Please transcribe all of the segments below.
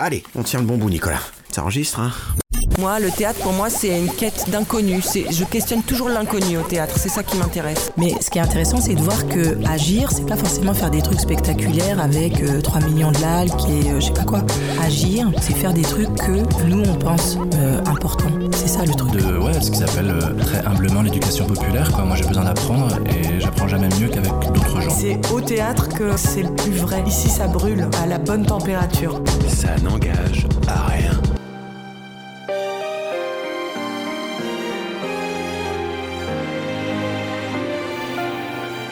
Allez, on tient le bon bout, Nicolas. Ça enregistre, hein Moi, le théâtre, pour moi, c'est une quête d'inconnu. C'est- Je questionne toujours l'inconnu au théâtre. C'est ça qui m'intéresse. Mais ce qui est intéressant, c'est de voir que agir, c'est pas forcément faire des trucs spectaculaires avec euh, 3 millions de likes et euh, je sais pas quoi. Agir, c'est faire des trucs que nous, on pense euh, importants. C'est ça le truc. de ouais, ce qu'ils appellent euh, très humblement l'éducation populaire. Quoi. Moi, j'ai besoin d'apprendre et j'apprends jamais mieux qu'avec d'autres gens. C'est au théâtre que c'est le plus vrai. Ici, ça brûle à la bonne température. Ça n'engage à rien.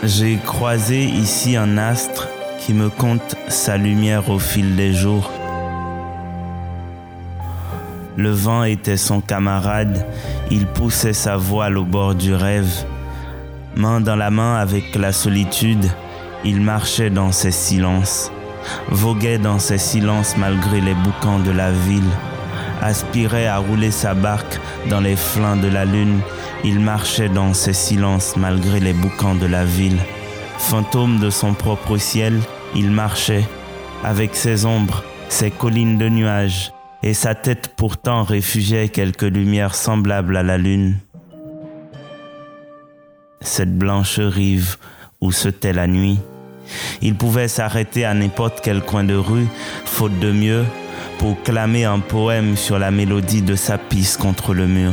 J'ai croisé ici un astre qui me compte sa lumière au fil des jours. Le vent était son camarade, il poussait sa voile au bord du rêve. Main dans la main avec la solitude, il marchait dans ses silences, voguait dans ses silences malgré les boucans de la ville, aspirait à rouler sa barque dans les flancs de la lune, il marchait dans ses silences malgré les boucans de la ville. Fantôme de son propre ciel, il marchait avec ses ombres, ses collines de nuages, et sa tête pourtant réfugiait quelques lumières semblables à la lune. Cette blanche rive où se tait la nuit. Il pouvait s'arrêter à n'importe quel coin de rue, faute de mieux, pour clamer un poème sur la mélodie de sa pisse contre le mur.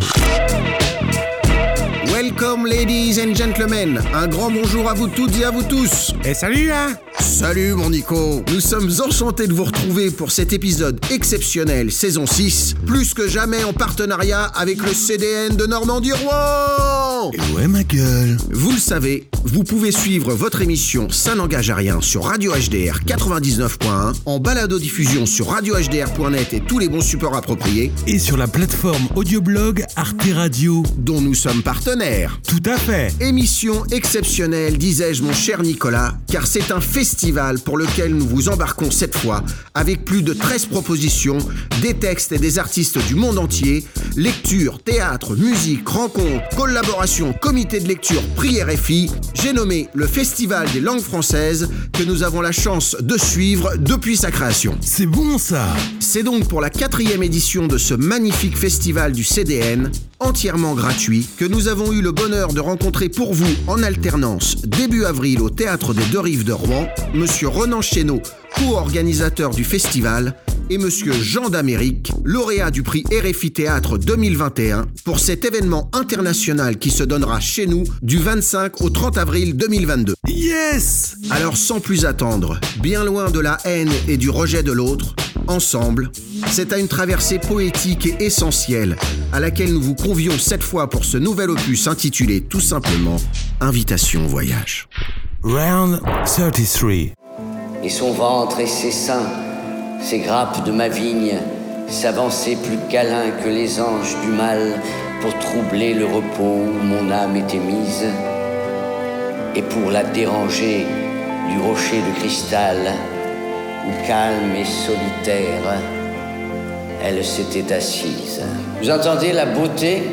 Welcome, ladies and gentlemen. Un grand bonjour à vous toutes et à vous tous. Et salut hein Salut, mon Nico. Nous sommes enchantés de vous retrouver pour cet épisode exceptionnel, saison 6, plus que jamais en partenariat avec le CDN de Normandie-Rouen. Et ouais ma gueule Vous le savez, vous pouvez suivre votre émission Ça n'engage à rien sur Radio HDR 99.1, en balado-diffusion sur radiohdr.net et tous les bons supports appropriés, Et sur la plateforme audioblog Arte Radio. dont nous sommes partenaires. Tout à fait. Émission exceptionnelle, disais-je mon cher Nicolas, car c'est un festival pour lequel nous vous embarquons cette fois, avec plus de 13 propositions, des textes et des artistes du monde entier, lecture, théâtre, musique, rencontres, collaboration, comité de lecture, prière et filles, j'ai nommé le Festival des langues françaises que nous avons la chance de suivre depuis sa création. C'est bon ça. C'est donc pour la quatrième édition de ce magnifique festival du CDN, entièrement gratuit, que nous avons eu le bonheur de rencontrer pour vous en alternance début avril au Théâtre des Deux Rives de Rouen, Monsieur Renan Chéneau, co-organisateur du festival, et Monsieur Jean d'Amérique, lauréat du prix RFI Théâtre 2021, pour cet événement international qui se donnera chez nous du 25 au 30 avril 2022. Yes Alors sans plus attendre, bien loin de la haine et du rejet de l'autre, ensemble, c'est à une traversée poétique et essentielle à laquelle nous vous convions cette fois pour ce nouvel opus intitulé tout simplement Invitation au voyage. Round 33. Et son ventre et ses seins, ces grappes de ma vigne, s'avançaient plus câlins que les anges du mal pour troubler le repos où mon âme était mise, et pour la déranger du rocher de cristal, où calme et solitaire, elle s'était assise. Vous entendez la beauté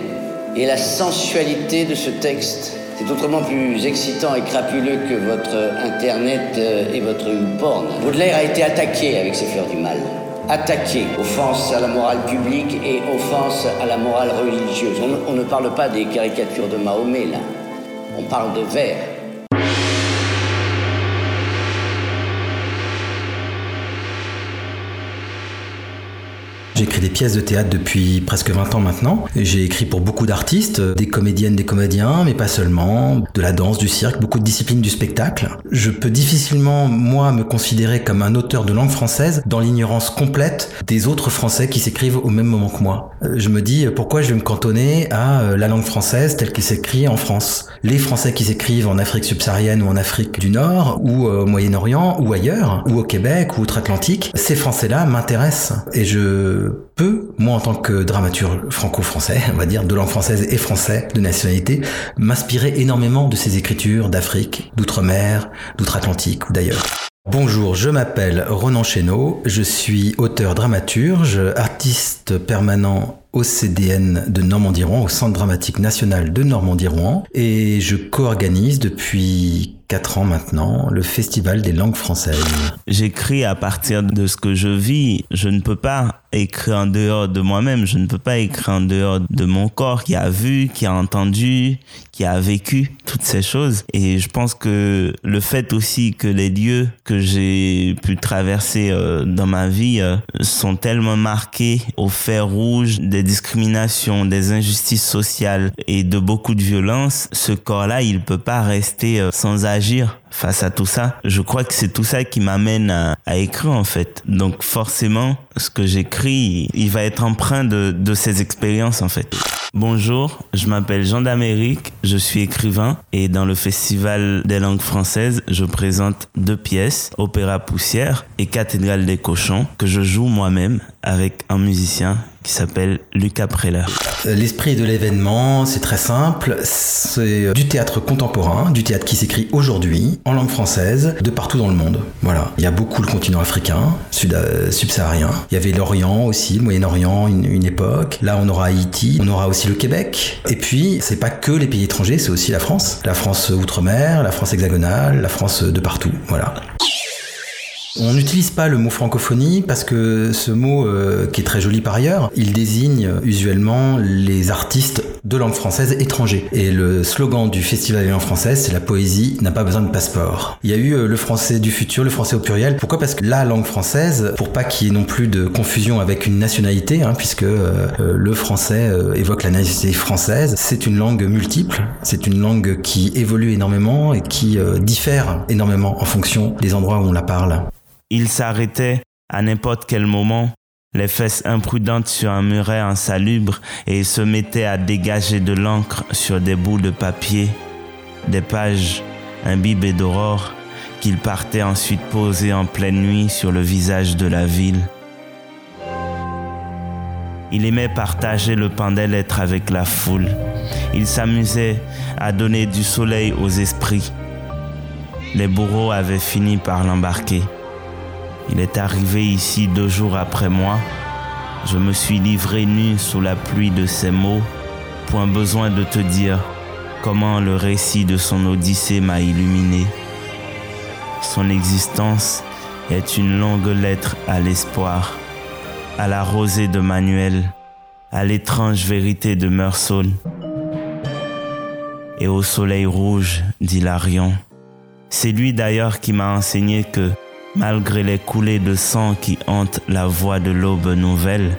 et la sensualité de ce texte? C'est autrement plus excitant et crapuleux que votre Internet euh, et votre YouPorn. Baudelaire a été attaqué avec ses fleurs du mal. Attaqué, offense à la morale publique et offense à la morale religieuse. On, on ne parle pas des caricatures de Mahomet, là. On parle de vers. J'écris des pièces de théâtre depuis presque 20 ans maintenant. J'ai écrit pour beaucoup d'artistes, des comédiennes, des comédiens, mais pas seulement, de la danse, du cirque, beaucoup de disciplines du spectacle. Je peux difficilement, moi, me considérer comme un auteur de langue française dans l'ignorance complète des autres Français qui s'écrivent au même moment que moi. Euh, Je me dis, pourquoi je vais me cantonner à euh, la langue française telle qu'elle s'écrit en France? Les Français qui s'écrivent en Afrique subsaharienne ou en Afrique du Nord, ou euh, au Moyen-Orient, ou ailleurs, ou au Québec, ou outre-Atlantique, ces Français-là m'intéressent. Et je peux, moi en tant que dramaturge franco-français, on va dire, de langue française et français, de nationalité, m'inspirer énormément de ces écritures d'Afrique, d'outre-mer, d'outre-Atlantique ou d'ailleurs. Bonjour, je m'appelle Ronan Chéneau, je suis auteur dramaturge, artiste permanent au CDN de Normandie-Rouen, au Centre dramatique national de Normandie-Rouen, et je co-organise depuis 4 ans maintenant, le Festival des langues françaises. J'écris à partir de ce que je vis. Je ne peux pas écrire en dehors de moi-même. Je ne peux pas écrire en dehors de mon corps qui a vu, qui a entendu, qui a vécu toutes ces choses. Et je pense que le fait aussi que les lieux que j'ai pu traverser euh, dans ma vie euh, sont tellement marqués au fer rouge des discriminations, des injustices sociales et de beaucoup de violence, ce corps-là, il peut pas rester euh, sans agir face à tout ça. Je crois que c'est tout ça qui m'amène à, à, écrire en fait. Donc forcément, ce que j'écris, il va être empreint de, de ces expériences en fait. Bonjour, je m'appelle Jean d'Amérique, je suis écrivain et dans le Festival des langues françaises, je présente deux pièces, Opéra Poussière et Cathédrale des cochons, que je joue moi-même avec un musicien qui s'appelle Lucas Preller. L'esprit de l'événement, c'est très simple, c'est du théâtre contemporain, du théâtre qui s'écrit aujourd'hui en langue française de partout dans le monde. Voilà, il y a beaucoup le continent africain, sud euh, subsaharien. Il y avait l'Orient aussi, le Moyen-Orient, une, une, époque. Là, on aura Haïti, on aura aussi le Québec. Et puis, c'est pas que les pays étrangers, c'est aussi la France, la France outre-mer, la France hexagonale, la France de partout. Voilà. On n'utilise pas le mot francophonie parce que ce mot, euh, qui est très joli par ailleurs, il désigne usuellement les artistes de langue française étrangers. Et le slogan du Festival des langues françaises, c'est la poésie n'a pas besoin de passeport. Il y a eu euh, le français du futur, le français au pluriel. Pourquoi? Parce que la langue française, pour pas qu'il y ait non plus de confusion avec une nationalité, hein, puisque euh, le français évoque la nationalité française, c'est une langue multiple, c'est une langue qui évolue énormément et qui diffère énormément en fonction des endroits où on la parle. Il s'arrêtait à n'importe quel moment, les fesses imprudentes sur un muret insalubre, et se mettait à dégager de l'encre sur des bouts de papier, des pages imbibées d'aurore, qu'il partait ensuite poser en pleine nuit sur le visage de la ville. Il aimait partager le pain des lettres avec la foule. Il s'amusait à donner du soleil aux esprits. Les bourreaux avaient fini par l'embarquer. Il est arrivé ici deux jours après moi. Je me suis livré nu sous la pluie de ses mots. Point besoin de te dire comment le récit de son odyssée m'a illuminé. Son existence est une longue lettre à l'espoir, à la rosée de Manuel, à l'étrange vérité de Meursault et au soleil rouge d'Hilarion. C'est lui d'ailleurs qui m'a enseigné que Malgré les coulées de sang qui hantent la voie de l'aube nouvelle,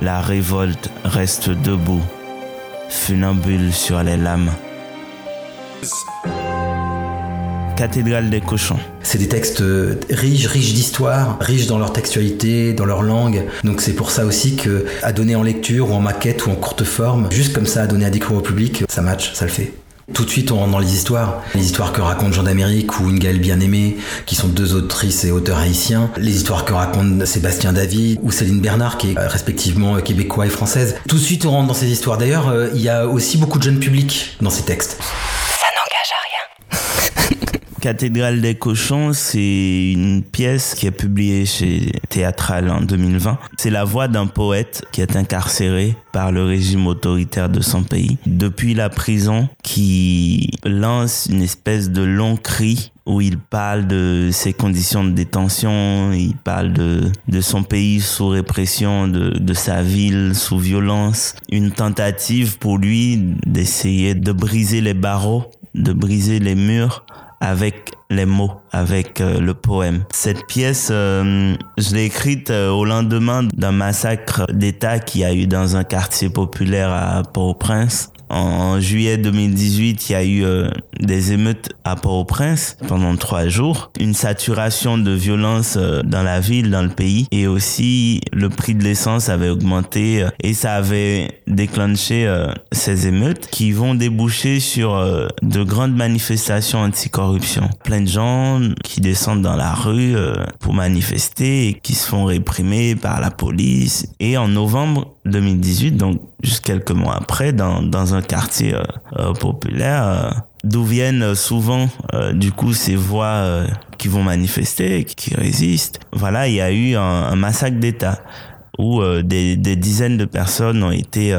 la révolte reste debout, funambule sur les lames. Cathédrale des cochons. C'est des textes riches, riches d'histoire, riches dans leur textualité, dans leur langue. Donc c'est pour ça aussi que à donner en lecture ou en maquette ou en courte forme, juste comme ça à donner à découvrir au public, ça match, ça le fait. Tout de suite, on rentre dans les histoires. Les histoires que raconte Jean d'Amérique ou Une Gaëlle Bien-Aimée, qui sont deux autrices et auteurs haïtiens. Les histoires que raconte Sébastien David ou Céline Bernard, qui est respectivement québécois et française. Tout de suite, on rentre dans ces histoires. D'ailleurs, il y a aussi beaucoup de jeunes publics dans ces textes. Ça n'engage à rien. Cathédrale des cochons, c'est une pièce qui est publiée chez Théâtral en 2020. C'est la voix d'un poète qui est incarcéré par le régime autoritaire de son pays depuis la prison qui lance une espèce de long cri où il parle de ses conditions de détention, il parle de, son pays sous répression, de sa ville sous violence. Une tentative pour lui d'essayer de briser les barreaux, de briser les murs avec les mots, avec euh, le poème. Cette pièce, euh, je l'ai écrite euh, au lendemain d'un massacre d'État qui a eu dans un quartier populaire à Port-au-Prince. En juillet 2018, il y a eu euh, des émeutes à Port-au-Prince pendant trois jours. Une saturation de violence euh, dans la ville, dans le pays. Et aussi, le prix de l'essence avait augmenté euh, et ça avait déclenché ces émeutes qui vont déboucher sur de grandes manifestations anticorruption. Plein de gens qui descendent dans la rue pour manifester et qui se font réprimer par la police. Et en novembre 2018, donc juste quelques mois après, dans, dans un quartier euh, euh, populaire, euh, d'où viennent souvent du coup ces voix qui vont manifester, qui résistent. Voilà, il y a eu un, massacre d'État où des, dizaines de personnes ont été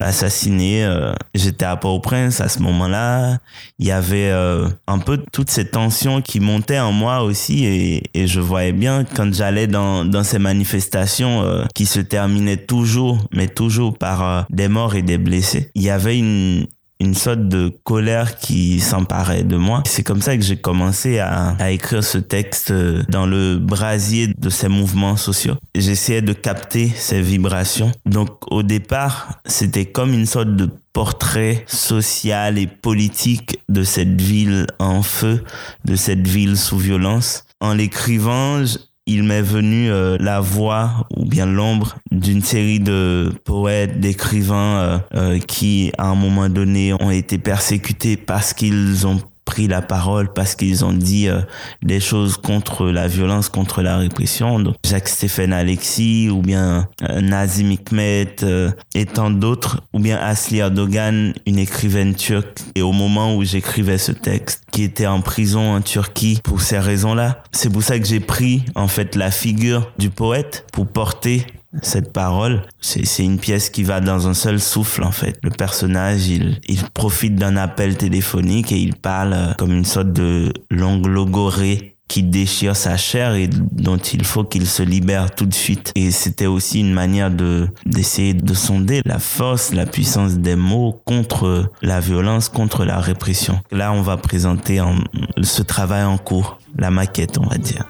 assassiné. euh, J'étais à Port-au-Prince à ce moment-là. Il y avait euh, un peu toute cette tension qui montait en moi aussi et, et je voyais bien quand j'allais dans, dans ces manifestations euh, qui se terminaient toujours, mais toujours par des morts et des blessés. Il y avait une, une sorte de colère qui s'emparait de moi. C'est comme ça que j'ai commencé à, écrire ce texte euh, dans le brasier de ces mouvements sociaux. J'essayais de capter ces vibrations. Donc au départ, c'était comme une sorte de portrait social et politique de cette ville en feu, de cette ville sous violence. En l'écrivant, il m'est venu euh, la voix ou bien l'ombre d'une série de poètes, d'écrivains euh, euh, qui, à un moment donné, ont été persécutés parce qu'ils ont pris la parole, parce qu'ils ont dit euh, des choses contre la violence, contre la répression. Donc, Jacques-Stéphane Alexis, ou bien euh, Nazim Hikmet, euh, et tant d'autres, ou bien Asli Erdogan, une écrivaine turque. Et au moment où j'écrivais ce texte, qui était en prison en Turquie pour ces raisons-là, c'est pour ça que j'ai pris en fait la figure du poète pour porter cette parole. C'est une pièce qui va dans un seul souffle en fait. Le personnage, il, il profite d'un appel téléphonique et il parle euh, comme une sorte de longue logorée qui déchire sa chair et dont il faut qu'il se libère tout de suite. Et c'était aussi une manière de d'essayer de sonder la force, la puissance des mots contre la violence, contre la répression. Là, on va présenter en- ce travail en cours, la maquette, on va dire.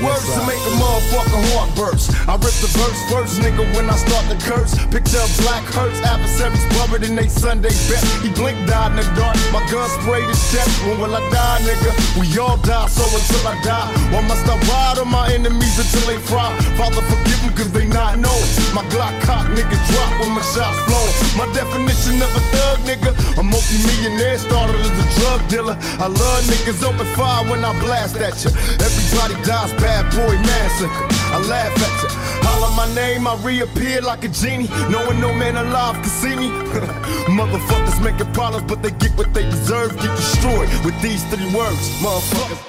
Words to make a motherfucking heart burst. I rip the verse first, nigga, when I start to curse. Picture of black hurts, adversaries buried in they Sunday bet. He blinked, died in the dark. My gun sprayed his chest. When will I die, nigga? We all die, so until I die, why must I ride on my enemies until they fry? Father, forgive them, cause they not know. My Glock cock, nigga, drop when my shots flow. My definition of a thug, nigga. A multi-millionaire started as a drug dealer. I love niggas open fire when I blast at you. Everybody dies, bad boy massacre. I laugh at you. Holler my name, I reappear like a genie. Knowing no man alive can see me. Motherfuckers making problems, but they get what they deserve. Get destroyed with these three words, motherfuckers.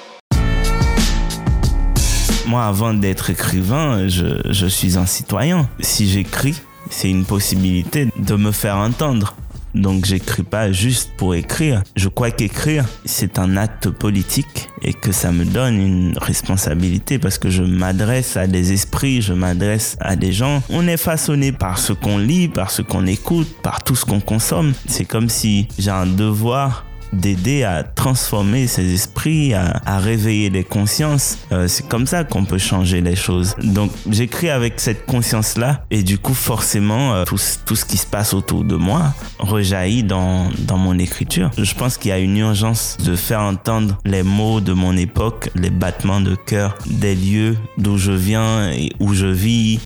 Moi, avant d'être écrivain, je, je suis un citoyen. Si j'écris, c'est une possibilité de me faire entendre. Donc j'écris pas juste pour écrire. Je crois qu'écrire, c'est un acte politique et que ça me donne une responsabilité parce que je m'adresse à des esprits, je m'adresse à des gens. On est façonné par ce qu'on lit, par ce qu'on écoute, par tout ce qu'on consomme. C'est comme si j'ai un devoir d'aider à transformer ces esprits, à, à réveiller les consciences. Euh, c'est comme ça qu'on peut changer les choses. Donc j'écris avec cette conscience-là et du coup forcément euh, tout, ce- tout ce qui se passe autour de moi rejaillit dans, dans mon écriture. Je pense qu'il y a une urgence de faire entendre les mots de mon époque, les battements de cœur des lieux d'où je viens et où je vis.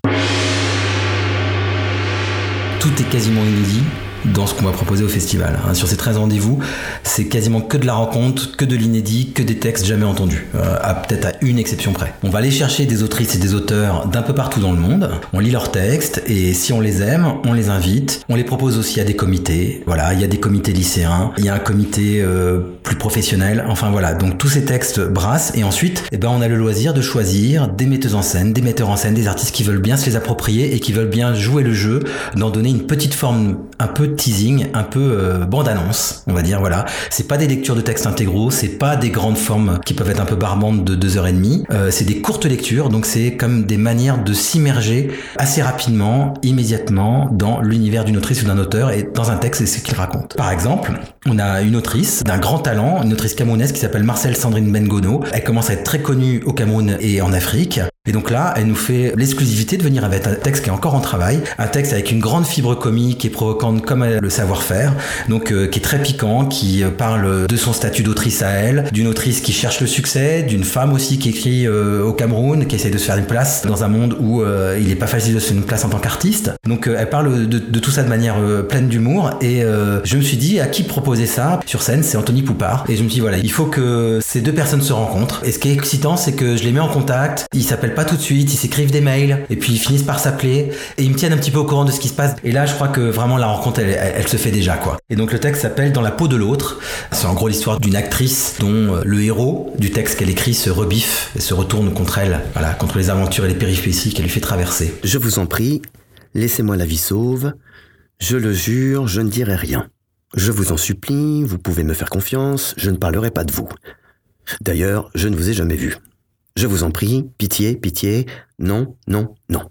Tout est quasiment inédit dans ce qu'on va proposer au festival. hein. Sur ces 13 rendez-vous, c'est quasiment que de la rencontre, que de l'inédit, que des textes jamais entendus, euh, à peut-être à une exception près. On va aller chercher des autrices et des auteurs d'un peu partout dans le monde, on lit leurs textes et si on les aime, on les invite, on les propose aussi à des comités. Voilà, il y a des comités lycéens, il y a un comité euh, plus professionnel, enfin voilà. Donc tous ces textes brassent et ensuite, eh ben, on a le loisir de choisir des metteuses en scène, des metteurs en scène, des artistes qui veulent bien se les approprier et qui veulent bien jouer le jeu, d'en donner une petite forme un peu teasing, un peu euh, bande-annonce, on va dire, voilà. C'est pas des lectures de textes intégraux, c'est pas des grandes formes qui peuvent être un peu barbantes de deux heures et demie, euh, c'est des courtes lectures, donc c'est comme des manières de s'immerger assez rapidement, immédiatement, dans l'univers d'une autrice ou d'un auteur et dans un texte et ce qu'il raconte. Par exemple, on a une autrice d'un grand talent, une autrice camerounaise qui s'appelle Marcel Sandrine Bengono. Elle commence à être très connue au Cameroun et en Afrique. Et donc là, elle nous fait l'exclusivité de venir avec un texte qui est encore en travail, un texte avec une grande fibre comique et provocante comme le savoir-faire, donc euh, qui est très piquant, qui euh, parle de son statut d'autrice à elle, d'une autrice qui cherche le succès, d'une femme aussi qui écrit euh, au Cameroun, qui essaie de se faire une place dans un monde où euh, il n'est pas facile de se faire une place en tant qu'artiste. Donc elle parle de, tout ça de manière pleine d'humour et je me suis dit à qui proposer ça sur scène, c'est Anthony Poupard et je me suis dit voilà, il faut que ces deux personnes se rencontrent. Et ce qui est excitant, c'est que je les mets en contact, ils s'appellent pas tout de suite, ils s'écrivent des mails et puis ils finissent par s'appeler et ils me tiennent un petit peu au courant de ce qui se passe. Et là, je crois que vraiment la rencontre, elle, elle- se fait déjà quoi. Et donc le texte s'appelle Dans la peau de l'autre. C'est en gros l'histoire d'une actrice dont euh, le héros du texte qu'elle écrit se rebiffe et se retourne contre elle, voilà, contre les aventures et les péripéties qu'elle lui fait traverser. Je vous en prie, Laissez-moi la vie sauve. Je le jure, je ne dirai rien. Je vous en supplie, vous pouvez me faire confiance, je ne parlerai pas de vous. D'ailleurs, je ne vous ai jamais vu. Je vous en prie, pitié, pitié, non, non, non.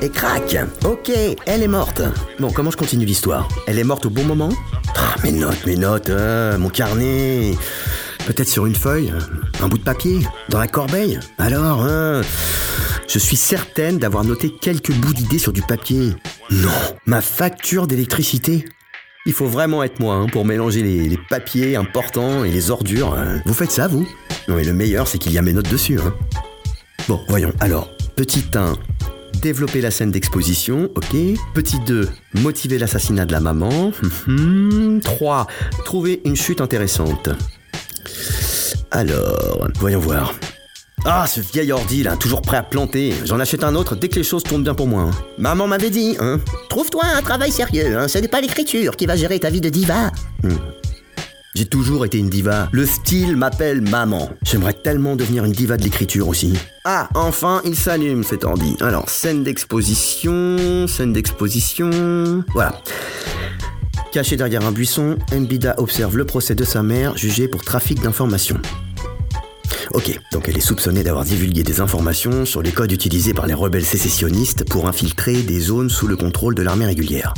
Et crac Ok, elle est morte. Bon, comment je continue l'histoire? Elle est morte au bon moment? Ah, mes notes, mes notes, euh, mon carnet. Peut-être sur une feuille, un bout de papier, dans la corbeille? Alors, hein Je suis certaine d'avoir noté quelques bouts d'idées sur du papier. Non, ma facture d'électricité. Il faut vraiment être moi hein, pour mélanger les, papiers importants et les ordures. hein. Vous faites ça, vous? Non, mais le meilleur, c'est qu'il y a mes notes dessus. Hein. Bon, voyons. Alors, petit 1, développer la scène d'exposition, ok. Petit 2, motiver l'assassinat de la maman. 3, trouver une chute intéressante. Alors, voyons voir. Ah, ce vieil ordi là, toujours prêt à planter. J'en achète un autre dès que les choses tournent bien pour moi. hein. Maman m'avait dit, hein. Trouve-toi un travail sérieux, hein. Ce n'est pas l'écriture qui va gérer ta vie de diva. Hmm. J'ai toujours été une diva. Le style m'appelle maman. J'aimerais tellement devenir une diva de l'écriture aussi. Ah, enfin, il s'allume cet ordi. Alors, scène d'exposition, scène d'exposition. Voilà. Caché derrière un buisson, Mbida observe le procès de sa mère, jugée pour trafic d'informations. Ok, donc elle est soupçonnée d'avoir divulgué des informations sur les codes utilisés par les rebelles sécessionnistes pour infiltrer des zones sous le contrôle de l'armée régulière.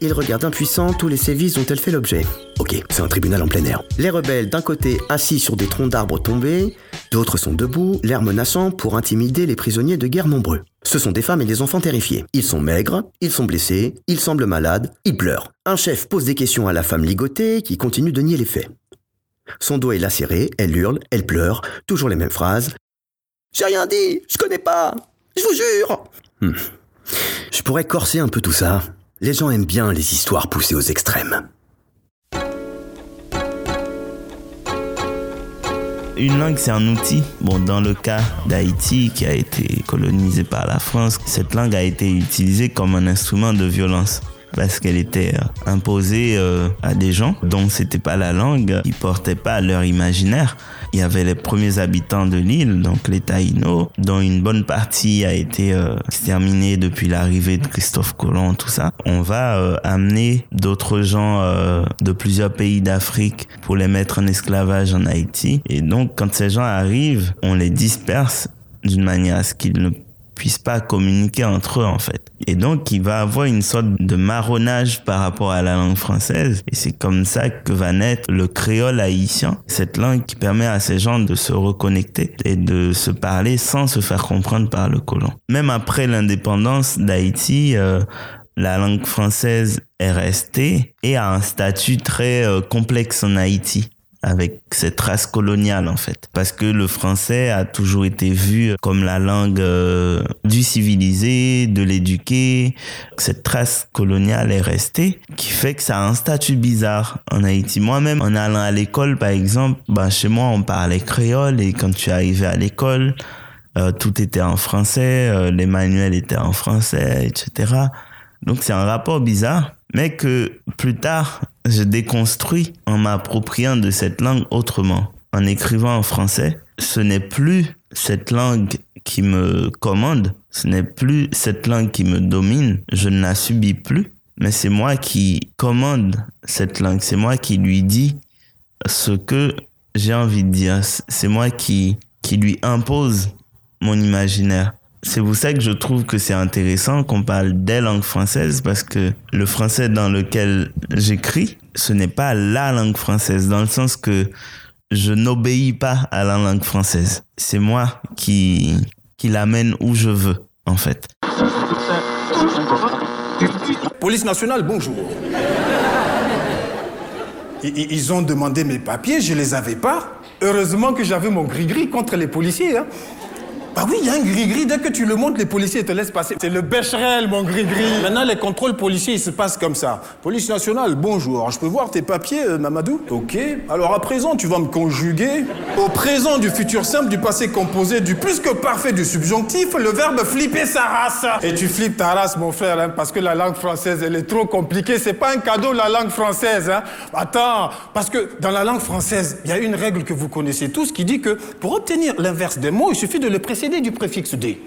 Il regarde impuissant tous les sévices dont elle fait l'objet. Ok, c'est un tribunal en plein air. Les rebelles d'un côté assis sur des troncs d'arbres tombés, d'autres sont debout, l'air menaçant pour intimider les prisonniers de guerre nombreux. Ce sont des femmes et des enfants terrifiés. Ils sont maigres, ils sont blessés, ils semblent malades, ils pleurent. Un chef pose des questions à la femme ligotée qui continue de nier les faits. Son dos est lacéré, elle hurle, elle pleure, toujours les mêmes phrases. J'ai rien dit, je connais pas, je vous jure. Hmm. Je pourrais corser un peu tout ça. Les gens aiment bien les histoires poussées aux extrêmes. Une langue, c'est un outil. Bon, dans le cas d'Haïti, qui a été colonisé par la France, cette langue a été utilisée comme un instrument de violence parce qu'elle était euh, imposée euh, à des gens dont c'était pas la langue, qui portaient pas leur imaginaire. Il y avait les premiers habitants de l'île, donc les Taïnos, dont une bonne partie a été euh, exterminée depuis l'arrivée de Christophe Colomb, tout ça. On va amener d'autres gens de plusieurs pays d'Afrique pour les mettre en esclavage en Haïti. Et donc, quand ces gens arrivent, on les disperse d'une manière à ce qu'ils ne puissent pas communiquer entre eux en fait. Et donc il va avoir une sorte de marronnage par rapport à la langue française et c'est comme ça que va naître le créole haïtien, cette langue qui permet à ces gens de se reconnecter et de se parler sans se faire comprendre par le colon. Même après l'indépendance d'Haïti, euh, la langue française est restée et a un statut très euh, complexe en Haïti avec cette race coloniale en fait. Parce que le français a toujours été vu comme la langue euh, du civilisé, de l'éduqué. Cette trace coloniale est restée, qui fait que ça a un statut bizarre en Haïti. Moi-même, en allant à l'école par exemple, ben, chez moi on parlait créole et quand tu arrivais à l'école, euh, tout était en français, euh, les manuels étaient en français, etc. Donc c'est un rapport bizarre, mais que plus tard, je déconstruis en m'appropriant de cette langue autrement. En écrivant en français, ce n'est plus cette langue qui me commande, ce n'est plus cette langue qui me domine, je ne la subis plus, mais c'est moi qui commande cette langue, c'est moi qui lui dis ce que j'ai envie de dire, c'est moi qui, qui lui impose mon imaginaire. C'est pour ça que je trouve que c'est intéressant qu'on parle des langues françaises parce que le français dans lequel j'écris, ce n'est pas la langue française dans le sens que je n'obéis pas à la langue française. C'est moi qui, qui l'amène où je veux, en fait. Police nationale, bonjour. Ils ont demandé mes papiers, je les avais pas. Heureusement que j'avais mon gris-gris contre les policiers. Hein. Bah oui, il y a un gris-gris. Dès que tu le montres, les policiers te laissent passer. C'est le bécherel, mon gris-gris. Maintenant, les contrôles policiers, ils se passent comme ça. Police nationale, bonjour. Je peux voir tes papiers, euh, Mamadou Ok. Alors à présent, tu vas me conjuguer. Au présent du futur simple, du passé composé, du plus que parfait du subjonctif, le verbe flipper sa race. Et tu flippes ta race, mon frère, hein, parce que la langue française, elle est trop compliquée. C'est pas un cadeau, la langue française. Hein. Attends, parce que dans la langue française, il y a une règle que vous connaissez tous qui dit que pour obtenir l'inverse des mots, il suffit de le du préfixe D.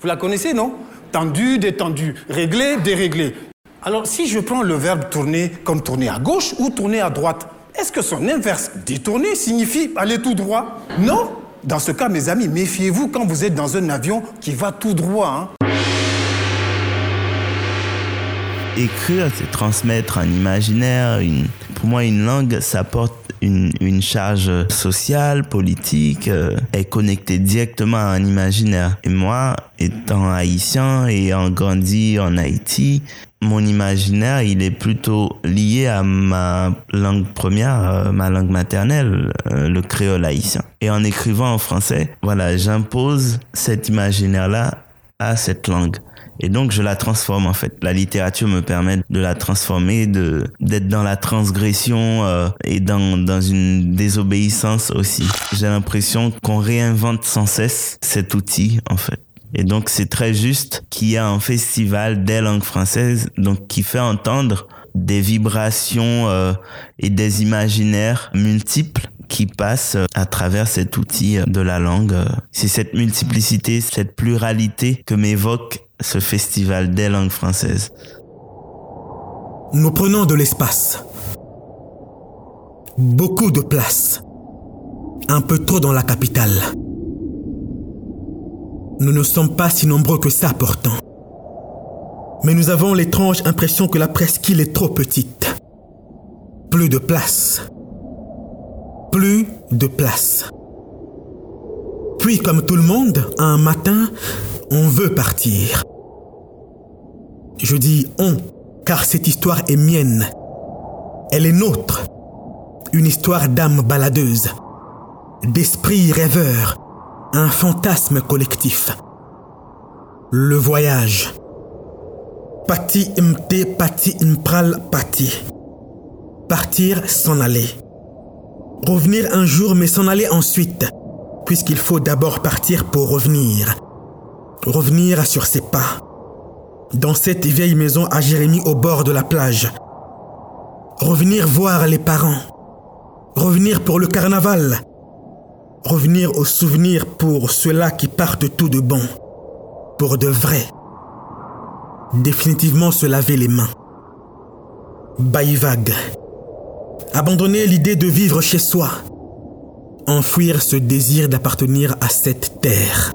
Vous la connaissez, non? Tendu, détendu, réglé, déréglé. Alors, si je prends le verbe tourner comme tourner à gauche ou tourner à droite, est-ce que son inverse détourner signifie aller tout droit? Non Dans ce cas, mes amis, méfiez-vous quand vous êtes dans un avion qui va tout droit. Hein. Écrire, c'est transmettre un imaginaire. Une... Pour moi, une langue, ça porte une, charge sociale, politique, euh, est connectée directement à un imaginaire. Et moi, étant haïtien et ayant grandi en Haïti, mon imaginaire, il est plutôt lié à ma langue première, euh, ma langue maternelle, euh, le créole haïtien. Et en écrivant en français, voilà, j'impose cet imaginaire-là à cette langue. Et donc je la transforme en fait. La littérature me permet de la transformer, de d'être dans la transgression euh, et dans dans une désobéissance aussi. J'ai l'impression qu'on réinvente sans cesse cet outil en fait. Et donc c'est très juste qu'il y a un festival des langues françaises donc qui fait entendre des vibrations euh, et des imaginaires multiples qui passent à travers cet outil de la langue. C'est cette multiplicité, cette pluralité que m'évoque ce festival des langues françaises. Nous prenons de l'espace. Beaucoup de place. Un peu trop dans la capitale. Nous ne sommes pas si nombreux que ça pourtant. Mais nous avons l'étrange impression que la presqu'île est trop petite. Plus de place. Plus de place. Puis, comme tout le monde, un matin, on veut partir. Je dis on, car cette histoire est mienne. Elle est nôtre. Une histoire d'âme baladeuse, d'esprit rêveur, un fantasme collectif. Le voyage. Pati imte, pati impral, pati. Partir, s'en aller. Revenir un jour, mais s'en aller ensuite, puisqu'il faut d'abord partir pour revenir. Revenir sur ses pas dans cette vieille maison à Jérémie au bord de la plage. Revenir voir les parents. Revenir pour le carnaval. Revenir aux souvenirs pour ceux-là qui partent tout de bon. Pour de vrai. Définitivement se laver les mains. vague. Abandonner l'idée de vivre chez soi. Enfouir ce désir d'appartenir à cette terre.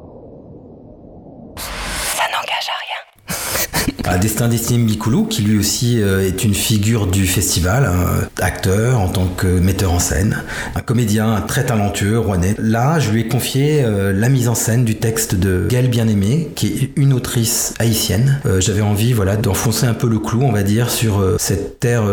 À Destin Destiné qui lui aussi euh, est une figure du festival, acteur en tant que metteur en scène, un comédien très talentueux, rouennais. Là, je lui ai confié euh, la mise en scène du texte de Gaëlle Bien-Aimée, qui est une autrice haïtienne. Euh, j'avais envie, voilà, d'enfoncer un peu le clou, on va dire, sur cette terre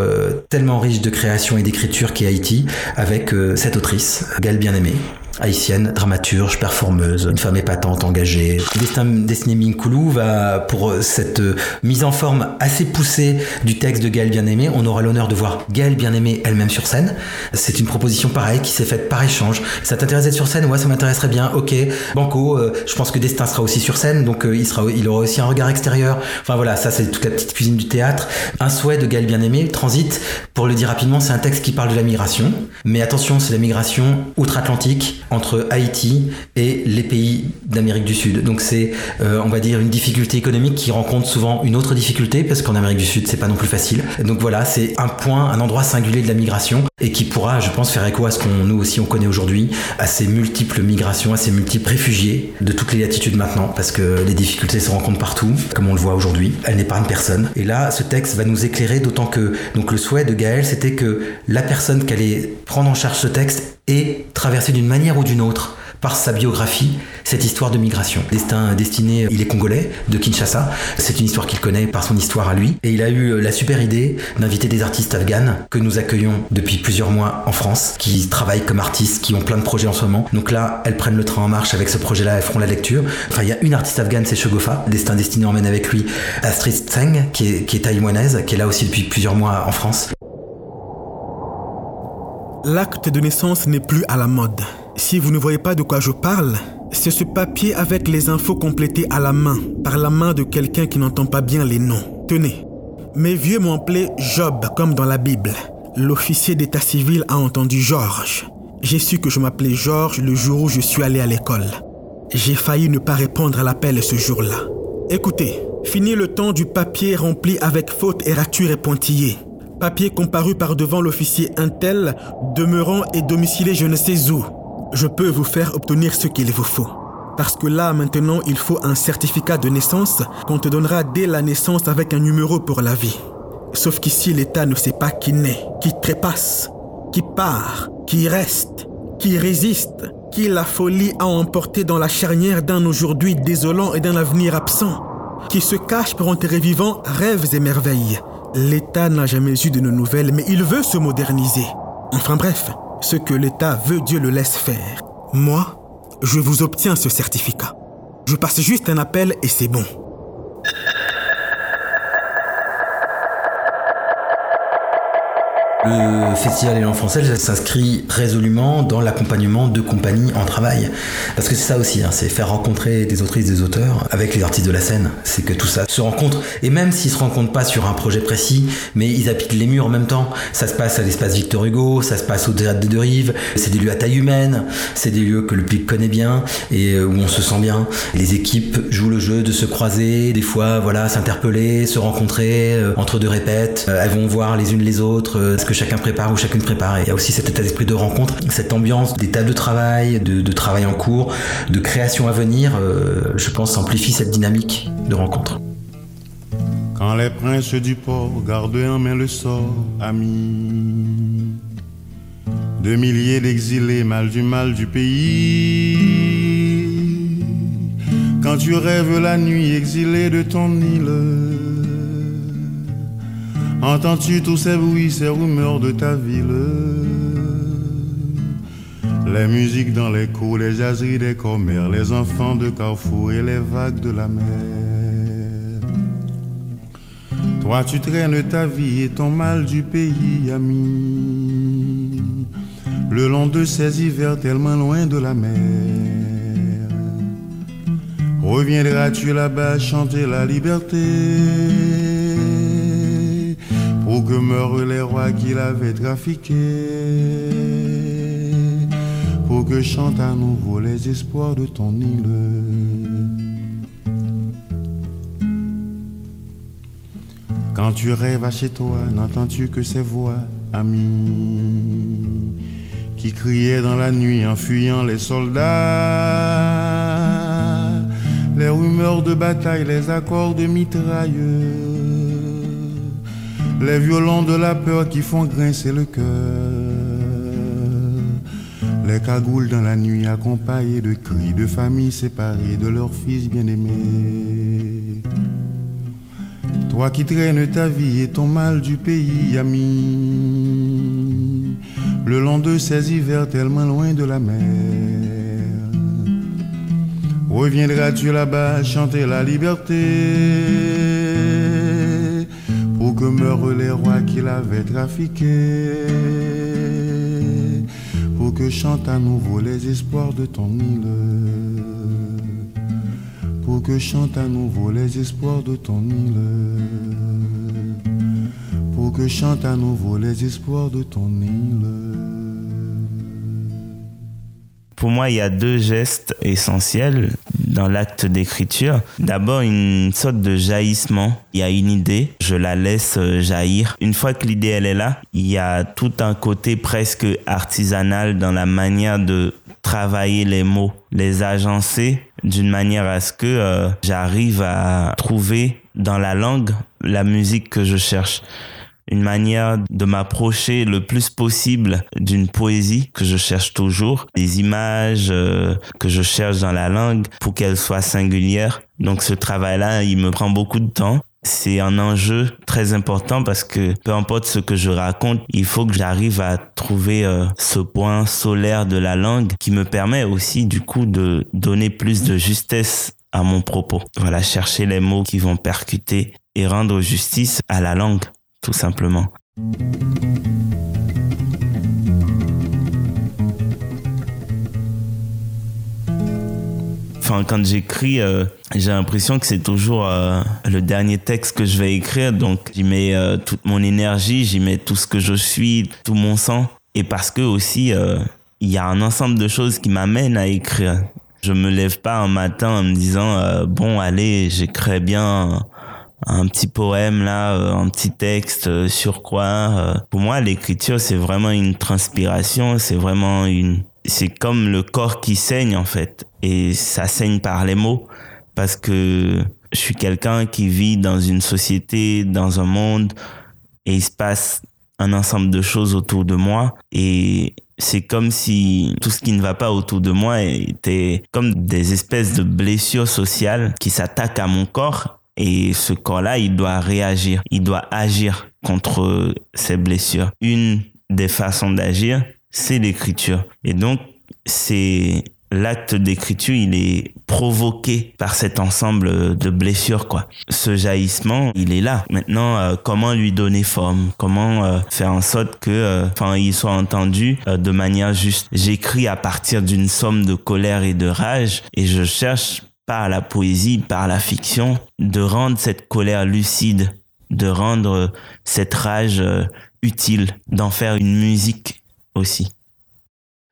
tellement riche de création et d'écriture qu'est Haïti, avec cette autrice, Gaëlle Bien-Aimée haïtienne, dramaturge, performeuse, une femme épatante, engagée. Destin Destiné Minkoulou va, pour cette mise en forme assez poussée du texte de Gaëlle Bien-Aimé, on aura l'honneur de voir Gaëlle Bien-Aimé elle-même sur scène. C'est une proposition pareille qui s'est faite par échange. Ça t'intéresse d'être sur scène? Ouais, ça m'intéresserait bien. Ok, Banco, euh, je pense que Destin sera aussi sur scène, donc euh, il, aura aussi un regard extérieur. Enfin voilà, ça c'est toute la petite cuisine du théâtre. Un souhait de Gaëlle Bien-Aimé, Transit, pour le dire rapidement, c'est un texte qui parle de la migration. Mais attention, c'est la migration outre-Atlantique, entre Haïti et les pays d'Amérique du Sud. Donc c'est, euh, on va dire, une difficulté économique qui rencontre souvent une autre difficulté parce qu'en Amérique du Sud c'est pas non plus facile. Donc voilà, c'est un point, un endroit singulier de la migration et qui pourra, je pense, faire écho à ce qu'on nous aussi on connaît aujourd'hui, à ces multiples migrations, à ces multiples réfugiés de toutes les latitudes maintenant parce que les difficultés se rencontrent partout, comme on le voit aujourd'hui. Elle n'épargne personne. Et là, ce texte va nous éclairer d'autant que donc le souhait de Gaël c'était que la personne qui allait prendre en charge ce texte et traverser d'une manière ou d'une autre par sa biographie cette histoire de migration. Destin destiné, il est congolais, de Kinshasa. C'est une histoire qu'il connaît par son histoire à lui. Et il a eu la super idée d'inviter des artistes afghanes que nous accueillons depuis plusieurs mois en France, qui travaillent comme artistes, qui ont plein de projets en ce moment. Donc là, elles prennent le train en marche avec ce projet-là, elles feront la lecture. Enfin, il y a une artiste afghane, c'est Shogofa. Destin destiné emmène avec lui Astrid Tseng, qui est, qui taïwanaise, qui est là aussi depuis plusieurs mois en France. L'acte de naissance n'est plus à la mode Si vous ne voyez pas de quoi je parle, c'est ce papier avec les infos complétées à la main, par la main de quelqu'un qui n'entend pas bien les noms. Tenez, mes vieux m'ont appelé Job, comme dans la Bible. L'officier d'état civil a entendu Georges. J'ai su que je m'appelais Georges le jour où je suis allé à l'école. J'ai failli ne pas répondre à l'appel ce jour-là. Écoutez, fini le temps du papier rempli avec fautes et ratures et pointillés. Papier comparu par devant l'officier Intel, demeurant et domicilé je ne sais où. Je peux vous faire obtenir ce qu'il vous faut. Parce que là, maintenant, il faut un certificat de naissance qu'on te donnera dès la naissance avec un numéro pour la vie. Sauf qu'ici, l'État ne sait pas qui naît, qui trépasse, qui part, qui reste, qui résiste, qui la folie a emporté dans la charnière d'un aujourd'hui désolant et d'un avenir absent, qui se cache pour enterrer vivant rêves et merveilles. L'État n'a jamais eu de nouvelles, mais il veut se moderniser. Enfin bref, ce que l'État veut, Dieu le laisse faire. Moi, je vous obtiens ce certificat. Je passe juste un appel et c'est bon. Le festival Élan français ça s'inscrit résolument dans l'accompagnement de compagnies en travail. Parce que c'est ça aussi, hein, c'est faire rencontrer des autrices, des auteurs avec les artistes de la scène. C'est que tout ça se rencontre. Et même s'ils se rencontrent pas sur un projet précis, mais ils appliquent les murs en même temps. Ça se passe à l'espace Victor Hugo, ça se passe au théâtre des Deux Rives. C'est des lieux à taille humaine, c'est des lieux que le public connaît bien et euh, où on se sent bien. Les équipes jouent le jeu de se croiser, des fois, voilà, s'interpeller, se rencontrer euh, entre deux répètes. Euh, elles vont voir les unes les autres chacun prépare ou chacune prépare. Et il y a aussi cet état d'esprit de rencontre, cette ambiance des tables de travail, de, travail en cours, de création à venir, euh, je pense, amplifie cette dynamique de rencontre. Quand les princes du port gardent en main le sort, ami, de milliers d'exilés, mal du mal du pays. Quand tu rêves la nuit exilé de ton île, entends-tu tous ces bruits, ces rumeurs de ta ville? Les musiques dans les cours, les jaseries des commères, les enfants de Carrefour et les vagues de la mer. Toi tu traînes ta vie et ton mal du pays, ami, le long de ces hivers tellement loin de la mer. Reviendras-tu là-bas chanter la liberté? Pour que meurent les rois qui l'avaient trafiqué, pour que chantent à nouveau les espoirs de ton île. Quand tu rêves à chez toi, n'entends-tu que ces voix, amis, qui criaient dans la nuit en fuyant les soldats, les rumeurs de bataille, les accords de mitrailleux, les violons de la peur qui font grincer le cœur, les cagoules dans la nuit accompagnées de cris de familles séparées de leurs fils bien-aimés. Toi qui traînes ta vie et ton mal du pays, ami, le long de ces hivers tellement loin de la mer. Reviendras-tu là-bas chanter la liberté? Que meurent les rois qui l'avaient trafiqué, pour que chantent à nouveau les espoirs de ton île pour que chantent à nouveau les espoirs de ton île. Pour que chantent à nouveau les espoirs de ton île. Pour moi, il y a deux gestes essentiels dans l'acte d'écriture. D'abord, une sorte de jaillissement. Il y a une idée, je la laisse euh, jaillir. Une fois que l'idée, elle est là, il y a tout un côté presque artisanal dans la manière de travailler les mots, les agencer d'une manière à ce que euh, j'arrive à trouver dans la langue la musique que je cherche une manière de m'approcher le plus possible d'une poésie que je cherche toujours, des images euh, que je cherche dans la langue pour qu'elles soient singulières. Donc ce travail-là, il me prend beaucoup de temps. C'est un enjeu très important parce que peu importe ce que je raconte, il faut que j'arrive à trouver euh, ce point solaire de la langue qui me permet aussi du coup de donner plus de justesse à mon propos. Voilà, chercher les mots qui vont percuter et rendre justice à la langue tout simplement. enfin quand j'écris, euh, j'ai l'impression que c'est toujours euh, le dernier texte que je vais écrire, donc j'y mets euh, toute mon énergie, j'y mets tout ce que je suis, tout mon sang, et parce que aussi il y a un ensemble de choses qui m'amènent à écrire. Je me lève pas un matin en me disant bon allez j'écris bien un petit poème là, un petit texte sur quoi. Pour moi, l'écriture c'est vraiment une transpiration, c'est vraiment une c'est comme le corps qui saigne en fait et ça saigne par les mots parce que je suis quelqu'un qui vit dans une société, dans un monde et il se passe un ensemble de choses autour de moi et c'est comme si tout ce qui ne va pas autour de moi était comme des espèces de blessures sociales qui s'attaquent à mon corps et ce corps-là, il doit réagir, il doit agir contre ces blessures. Une des façons d'agir, c'est l'écriture. Et donc, c'est l'acte d'écriture, il est provoqué par cet ensemble de blessures, quoi. Ce jaillissement, il est là. Maintenant, euh, comment lui donner forme? Comment euh, faire en sorte que, euh, enfin, il soit entendu de manière juste? J'écris à partir d'une somme de colère et de rage, et je cherche par la poésie, par la fiction, de rendre cette colère lucide, de rendre cette rage utile, d'en faire une musique aussi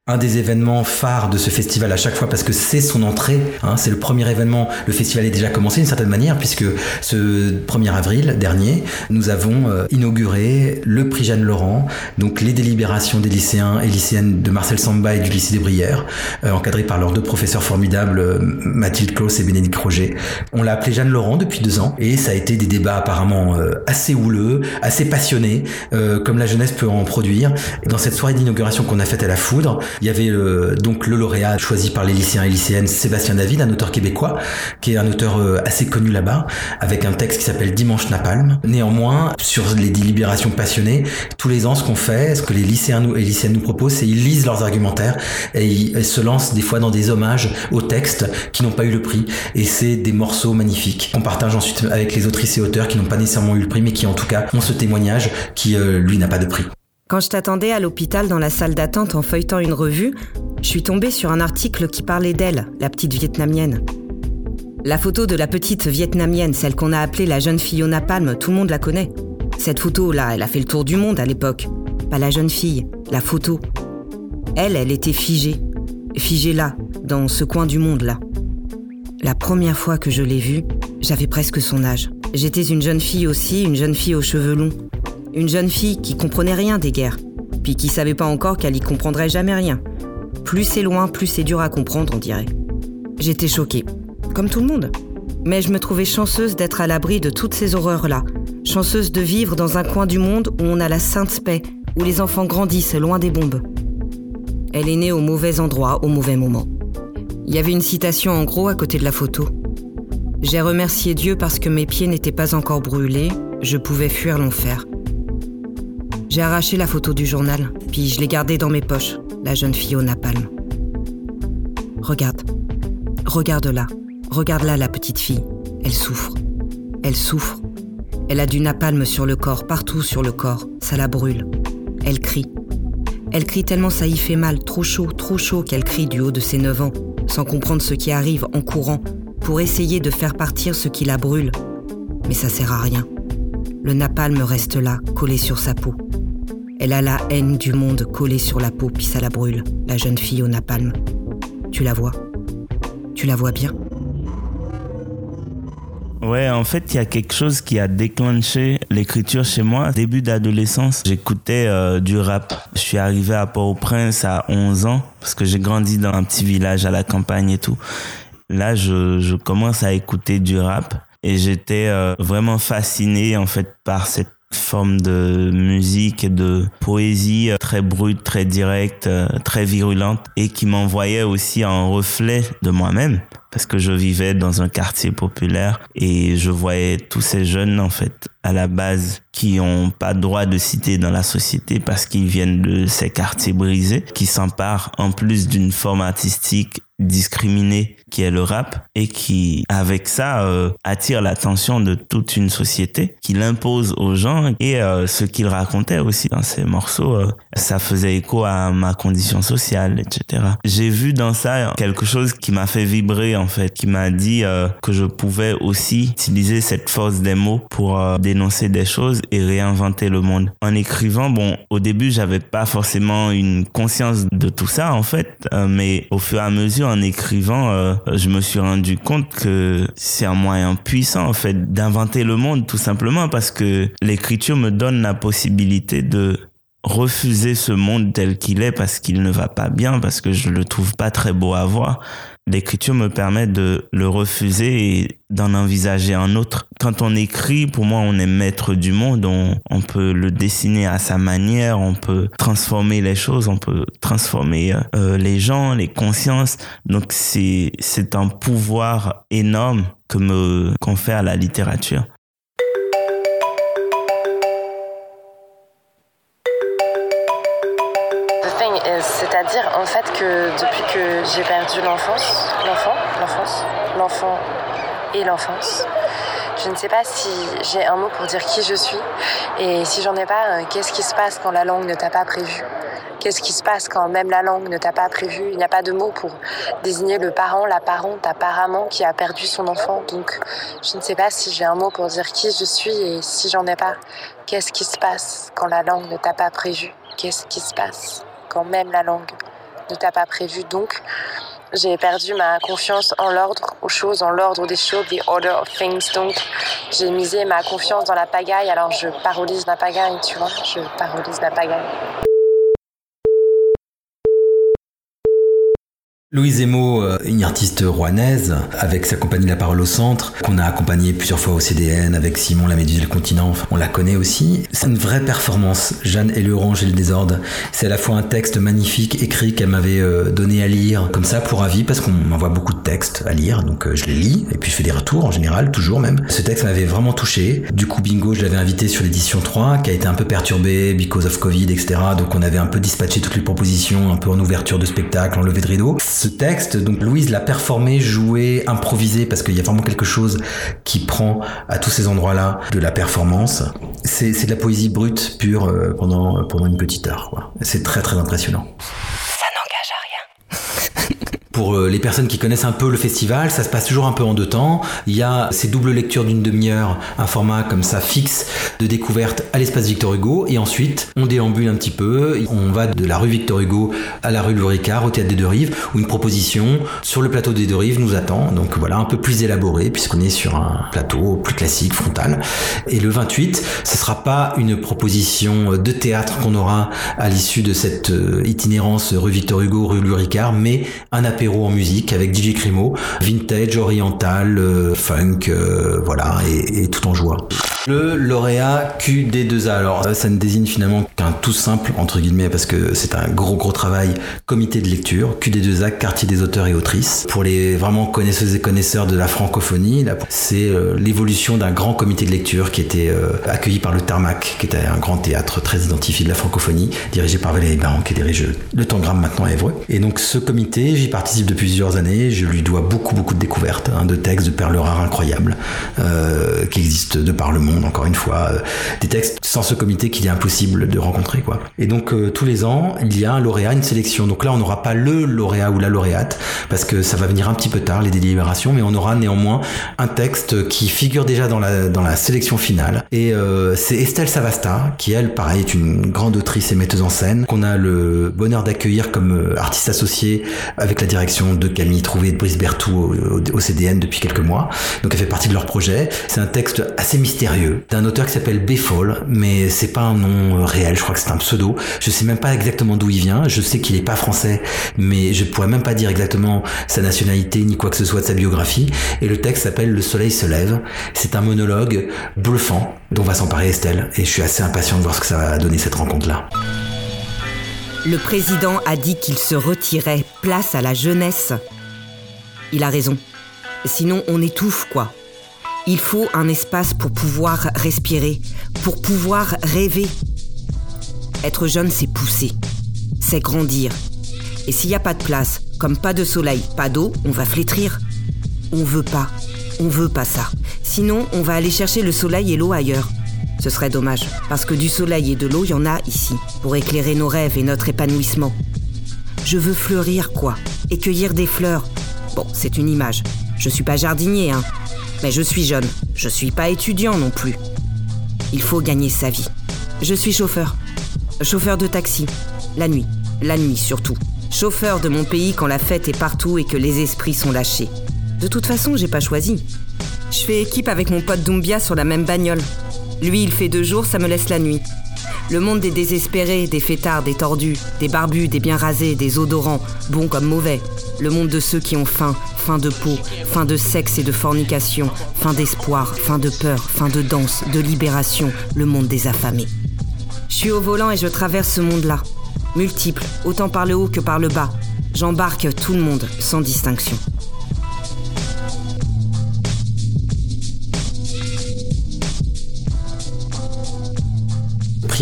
un des événements phares de ce festival à chaque fois parce que c'est son entrée. Hein, c'est le premier événement. Le festival est déjà commencé d'une certaine manière puisque ce 1er avril dernier, nous avons euh, inauguré le prix Jeanne Laurent, donc les délibérations des lycéens et lycéennes de Marcel Samba et du lycée des Brières, euh, encadrés par leurs deux professeurs formidables, euh, Mathilde Claus et Bénédicte Roger. On l'a appelé Jeanne Laurent depuis deux ans et ça a été des débats apparemment assez houleux, assez passionnés, comme la jeunesse peut en produire. dans cette soirée d'inauguration qu'on a faite à la foudre, il y avait euh, donc le lauréat choisi par les lycéens et lycéennes, Sébastien David, un auteur québécois, qui est un auteur euh, assez connu là-bas, avec un texte qui s'appelle Dimanche Napalm. Néanmoins, sur les délibérations passionnées, tous les ans, ce qu'on fait, ce que les lycéens et lycéennes nous proposent, c'est ils lisent leurs argumentaires et ils se lancent des fois dans des hommages aux textes qui n'ont pas eu le prix. Et c'est des morceaux magnifiques qu'on partage ensuite avec les autrices et auteurs qui n'ont pas nécessairement eu le prix, mais qui en tout cas ont ce témoignage qui, euh, lui, n'a pas de prix. Quand je t'attendais à l'hôpital dans la salle d'attente en feuilletant une revue, je suis tombée sur un article qui parlait d'elle, la petite vietnamienne. La photo de la petite vietnamienne, celle qu'on a appelée la jeune fille au napalm, tout le monde la connaît. Cette photo-là, elle a fait le tour du monde à l'époque. Pas la jeune fille, la photo. Elle, elle était figée. Figée là, dans ce coin du monde là. La première fois que je l'ai vue, j'avais presque son âge. J'étais une jeune fille aussi, une jeune fille aux cheveux longs, une jeune fille qui comprenait rien des guerres, puis qui savait pas encore qu'elle y comprendrait jamais rien. Plus c'est loin, plus c'est dur à comprendre, on dirait. J'étais choquée, comme tout le monde. Mais je me trouvais chanceuse d'être à l'abri de toutes ces horreurs-là, chanceuse de vivre dans un coin du monde où on a la sainte paix, où les enfants grandissent loin des bombes. Elle est née au mauvais endroit, au mauvais moment. Il y avait une citation en gros à côté de la photo. J'ai remercié Dieu parce que mes pieds n'étaient pas encore brûlés, je pouvais fuir l'enfer. J'ai arraché la photo du journal, puis je l'ai gardée dans mes poches, la jeune fille au napalm. Regarde. Regarde-la. Regarde-la, la petite fille. Elle souffre. Elle souffre. Elle a du napalm sur le corps, partout sur le corps. Ça la brûle. Elle crie. Elle crie tellement ça y fait mal, trop chaud, trop chaud qu'elle crie du haut de ses 9 ans, sans comprendre ce qui arrive en courant, pour essayer de faire partir ce qui la brûle. Mais ça sert à rien. Le napalm reste là, collé sur sa peau. Elle a la haine du monde collée sur la peau, puis ça la brûle, la jeune fille au napalm. Tu la vois Tu la vois bien Ouais, en fait, il y a quelque chose qui a déclenché l'écriture chez moi. Début d'adolescence, j'écoutais euh, du rap. Je suis arrivé à Port-au-Prince à 11 ans, parce que j'ai grandi dans un petit village à la campagne et tout. Là, je, commence à écouter du rap et j'étais euh, vraiment fasciné en fait par cette forme de musique et de poésie euh, très brute, très directe, euh, très virulente et qui m'envoyait aussi un reflet de moi-même parce que je vivais dans un quartier populaire et je voyais tous ces jeunes en fait à la base qui ont pas droit de citer dans la société parce qu'ils viennent de ces quartiers brisés qui s'emparent en plus d'une forme artistique discriminée qui est le rap et qui avec ça euh, attire l'attention de toute une société qui l'impose aux gens et euh, ce qu'il racontait aussi dans ces morceaux euh, ça faisait écho à ma condition sociale etc j'ai vu dans ça quelque chose qui m'a fait vibrer en fait, qui m'a dit euh, que je pouvais aussi utiliser cette force des mots pour euh, dénoncer des choses et réinventer le monde. En écrivant, bon, au début, j'avais pas forcément une conscience de tout ça en fait, euh, mais au fur et à mesure, en écrivant, je me suis rendu compte que c'est un moyen puissant en fait d'inventer le monde tout simplement parce que l'écriture me donne la possibilité de refuser ce monde tel qu'il est parce qu'il ne va pas bien, parce que je le trouve pas très beau à voir. L'écriture me permet de le refuser et d'en envisager un autre. Quand on écrit, pour moi, on est maître du monde, on, peut le dessiner à sa manière, on peut transformer les choses, on peut transformer euh, les gens, les consciences. Donc c'est, c'est un pouvoir énorme que me confère la littérature. Fait que depuis que j'ai perdu l'enfance, l'enfant, l'enfance, l'enfant et l'enfance, je ne sais pas si j'ai un mot pour dire qui je suis et si j'en ai pas, euh, qu'est-ce qui se passe quand la langue ne t'a pas prévu? Qu'est-ce qui se passe quand même la langue ne t'a pas prévu? Il n'y a pas de mot pour désigner le parent, la parente apparemment qui a perdu son enfant. Donc je ne sais pas si j'ai un mot pour dire qui je suis et si j'en ai pas, qu'est-ce qui se passe quand la langue ne t'a pas prévu? Qu'est-ce qui se passe quand même la langue ne t'a pas prévu. Donc, j'ai perdu ma confiance en l'ordre, aux choses, en l'ordre des choses, the order of things. Donc, j'ai misé ma confiance dans la pagaille. Alors, je parolise la pagaille, tu vois. Je parolise la pagaille. Louise Emo, euh, une artiste rouennaise, avec sa compagnie La Parole au Centre, qu'on a accompagnée plusieurs fois au CDN, avec Simon La Méduse et le Continent, on la connaît aussi. C'est une vraie performance, Jeanne et l'orange et le désordre. C'est à la fois un texte magnifique, écrit, qu'elle m'avait euh, donné à lire, comme ça, pour avis, parce qu'on m'envoie beaucoup de textes à lire, donc euh, je les lis, et puis je fais des retours en général, toujours même. Ce texte m'avait vraiment touché. Du coup, Bingo, je l'avais invité sur l'édition 3, qui a été un peu perturbée, because of Covid, etc. Donc on avait un peu dispatché toutes les propositions, un peu en ouverture de spectacle, en levée de rideau ce texte. Donc Louise l'a performé, joué, improvisé parce qu'il y a vraiment quelque chose qui prend à tous ces endroits-là de la performance. C'est de la poésie brute pure euh, pendant pendant une petite heure. C'est très très impressionnant pour euh, les personnes qui connaissent un peu le festival, ça se passe toujours un peu en deux temps. Il y a ces doubles lectures d'une demi-heure, un format comme ça fixe de découverte à l'espace Victor Hugo, et ensuite on déambule un petit peu. On va de la rue Victor Hugo à la rue Louis Ricard, au théâtre des Deux Rives, où une proposition sur le plateau des Deux Rives nous attend. Donc voilà, un peu plus élaboré puisqu'on est sur un plateau plus classique, frontal. Et le 28, ce sera pas une proposition de théâtre qu'on aura à l'issue de cette euh, itinérance rue Victor Hugo, rue Louis Ricard, mais un apéro en musique avec DJ Crimo, vintage, oriental, euh, funk, euh, voilà, et, tout en joie. Le lauréat QD2A, alors ça ne désigne finalement qu'un tout simple, entre guillemets, parce que c'est un gros gros travail, comité de lecture, QD2A, quartier des auteurs et autrices. Pour les vraiment connaisseuses et connaisseurs de la francophonie, c'est euh, l'évolution d'un grand comité de lecture qui était accueilli par le Tarmac, qui était un grand théâtre très identifié de la francophonie, dirigé par Valérie Baron, qui dirige le Tangram maintenant à Évreux. Et donc ce comité, j'y participe depuis plusieurs années. Je lui dois beaucoup, beaucoup de découvertes, hein, de textes, de perles rares incroyables euh, qui existent de par le monde, encore une fois. Euh, des textes sans ce comité qu'il est impossible de rencontrer. Et donc, euh, tous les ans, il y a un lauréat, une sélection. Donc là, on n'aura pas le lauréat ou la lauréate, parce que ça va venir un petit peu tard, les délibérations, mais on aura néanmoins un texte qui figure déjà dans la, dans la sélection finale. Et c'est Estelle Savasta, qui elle, pareil, est une grande autrice et metteuse en scène, qu'on a le bonheur d'accueillir comme artiste associé avec la direction de Camille Trouvé et de Brice Berthoud au, CDN depuis quelques mois. Donc elle fait partie de leur projet. C'est un texte assez mystérieux d'un auteur qui s'appelle Befall, mais c'est pas un nom réel, je crois que c'est un pseudo. Je sais même pas exactement d'où il vient. Je sais qu'il est pas français, mais je pourrais même pas dire exactement sa nationalité ni quoi que ce soit de sa biographie. Et le texte s'appelle Le soleil se lève. C'est un monologue bluffant dont va s'emparer Estelle. Et je suis assez impatient de voir ce que ça va donner cette rencontre-là. Le président a dit qu'il se retirait, place à la jeunesse. Il a raison. Sinon, on étouffe, quoi. Il faut un espace pour pouvoir respirer, pour pouvoir rêver. Être jeune, c'est pousser, c'est grandir. Et s'il n'y a pas de place, comme pas de soleil, pas d'eau, on va flétrir. On veut pas. On veut pas ça. Sinon, on va aller chercher le soleil et l'eau ailleurs. Ce serait dommage, parce que du soleil et de l'eau, il y en a ici, pour éclairer nos rêves et notre épanouissement. Je veux fleurir, quoi, et cueillir des fleurs. Bon, c'est une image. Je suis pas jardinier, hein. Mais je suis jeune. Je suis pas étudiant non plus. Il faut gagner sa vie. Je suis chauffeur. Chauffeur de taxi. La nuit. La nuit surtout. Chauffeur de mon pays quand la fête est partout et que les esprits sont lâchés. De toute façon, j'ai pas choisi. Je fais équipe avec mon pote Doumbia sur la même bagnole. Lui, il fait deux jours, ça me laisse la nuit. Le monde des désespérés, des fêtards, des tordus, des barbus, des bien rasés, des odorants, bons comme mauvais. Le monde de ceux qui ont faim, faim de peau, faim de sexe et de fornication, faim d'espoir, faim de peur, faim de danse, de libération, le monde des affamés. Je suis au volant et je traverse ce monde-là. Multiple, autant par le haut que par le bas. J'embarque tout le monde, sans distinction.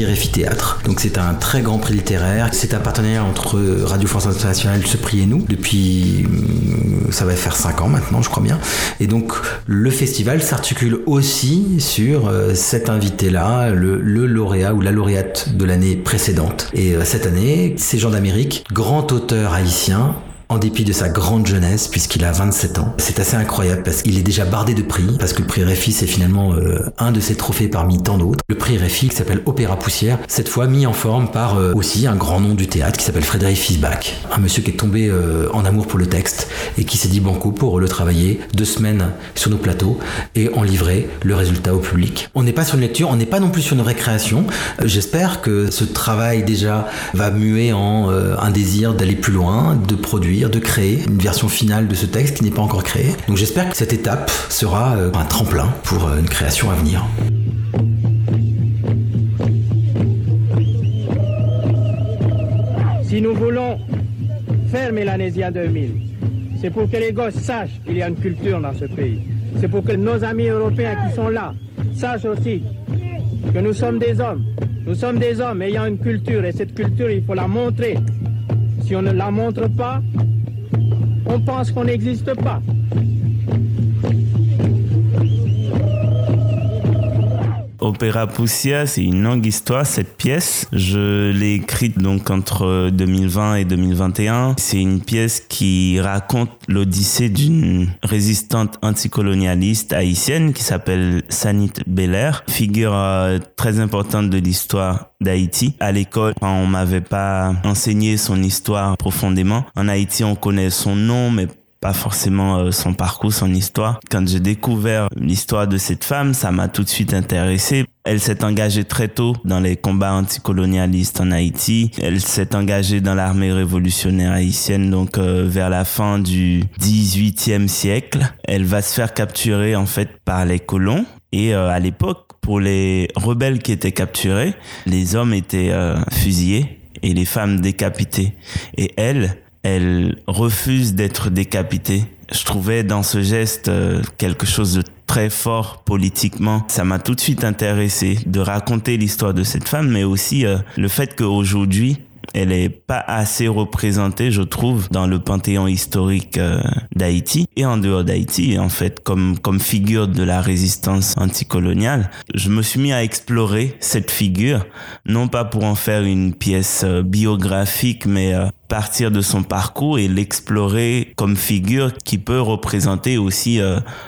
Réfi Théâtre. Donc c'est un très grand prix littéraire. C'est un partenariat entre Radio France Internationale, ce prix et nous. Depuis, euh, ça va faire 5 ans maintenant, je crois bien. Et donc le festival s'articule aussi sur euh, cet invité-là, le, le lauréat ou la lauréate de l'année précédente. Et euh, cette année, c'est Jean d'Amérique, grand auteur haïtien, en dépit de sa grande jeunesse, puisqu'il a 27 ans. C'est assez incroyable parce qu'il est déjà bardé de prix, parce que le prix Réfi, c'est finalement euh, un de ses trophées parmi tant d'autres. Le prix Réfi, qui s'appelle Opéra Poussière, cette fois mis en forme par euh, aussi un grand nom du théâtre qui s'appelle Frédéric Fisbach. Un monsieur qui est tombé euh, en amour pour le texte et qui s'est dit banco pour le travailler deux semaines sur nos plateaux et en livrer le résultat au public. On n'est pas sur une lecture, on n'est pas non plus sur une récréation. J'espère que ce travail déjà va muer en un désir d'aller plus loin, de produire de créer une version finale de ce texte qui n'est pas encore créé. Donc j'espère que cette étape sera euh, un tremplin pour euh, une création à venir. Si nous voulons faire Mélanésia 2000, c'est pour que les gosses sachent qu'il y a une culture dans ce pays. C'est pour que nos amis européens qui sont là sachent aussi que nous sommes des hommes. Nous sommes des hommes ayant une culture et cette culture, il faut la montrer. Si on ne la montre pas, on pense qu'on n'existe pas. Opéra Poussia, c'est une longue histoire, cette pièce. Je l'ai écrite donc entre 2020 et 2021. C'est une pièce qui raconte l'odyssée d'une résistante anticolonialiste haïtienne qui s'appelle Sanit Belair, figure euh, très importante de l'histoire d'Haïti. À l'école, on m'avait pas enseigné son histoire profondément. En Haïti, on connaît son nom, mais pas forcément euh, son parcours, son histoire. Quand j'ai découvert l'histoire de cette femme, ça m'a tout de suite intéressé. Elle s'est engagée très tôt dans les combats anticolonialistes en Haïti. Elle s'est engagée dans l'armée révolutionnaire haïtienne, donc euh, vers la fin du 18e siècle. Elle va se faire capturer en fait par les colons. Et euh, à l'époque, pour les rebelles qui étaient capturés, les hommes étaient fusillés et les femmes décapitées. Et elle, elle refuse d'être décapitée. Je trouvais dans ce geste euh, quelque chose de très fort politiquement. Ça m'a tout de suite intéressé de raconter l'histoire de cette femme, mais aussi euh, le fait qu'aujourd'hui, elle est pas assez représentée, je trouve, dans le panthéon historique euh, d'Haïti et en dehors d'Haïti, en fait, comme comme figure de la résistance anticoloniale. Je me suis mis à explorer cette figure, non pas pour en faire une pièce biographique, mais partir de son parcours et l'explorer comme figure qui peut représenter aussi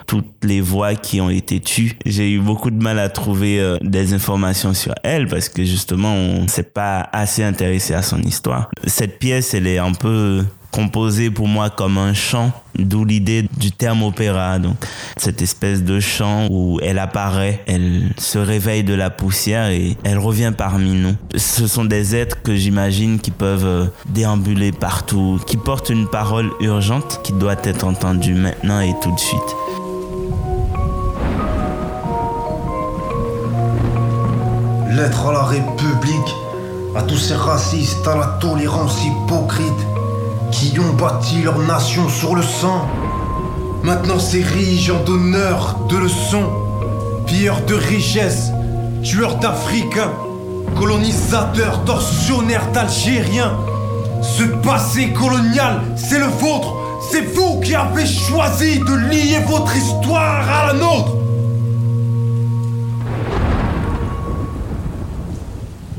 toutes les voix qui ont été tues. J'ai eu beaucoup de mal à trouver des informations sur elle parce que justement on s'est pas assez intéressé à son histoire. Cette pièce, elle est un peu composée pour moi comme un chant, d'où l'idée du terme opéra. Donc, cette espèce de chant où elle apparaît, elle se réveille de la poussière et elle revient parmi nous. Ce sont des êtres que j'imagine qui peuvent euh, déambuler partout, qui portent une parole urgente qui doit être entendue maintenant et tout de suite. Lettre à la République à tous ces racistes à la tolérance hypocrite qui ont bâti leur nation sur le sang. Maintenant s'érigent en donneurs de leçons, pilleurs de richesses, tueurs d'Africains, colonisateurs, tortionnaires d'Algériens. Ce passé colonial, c'est le vôtre. C'est vous qui avez choisi de lier votre histoire à la nôtre.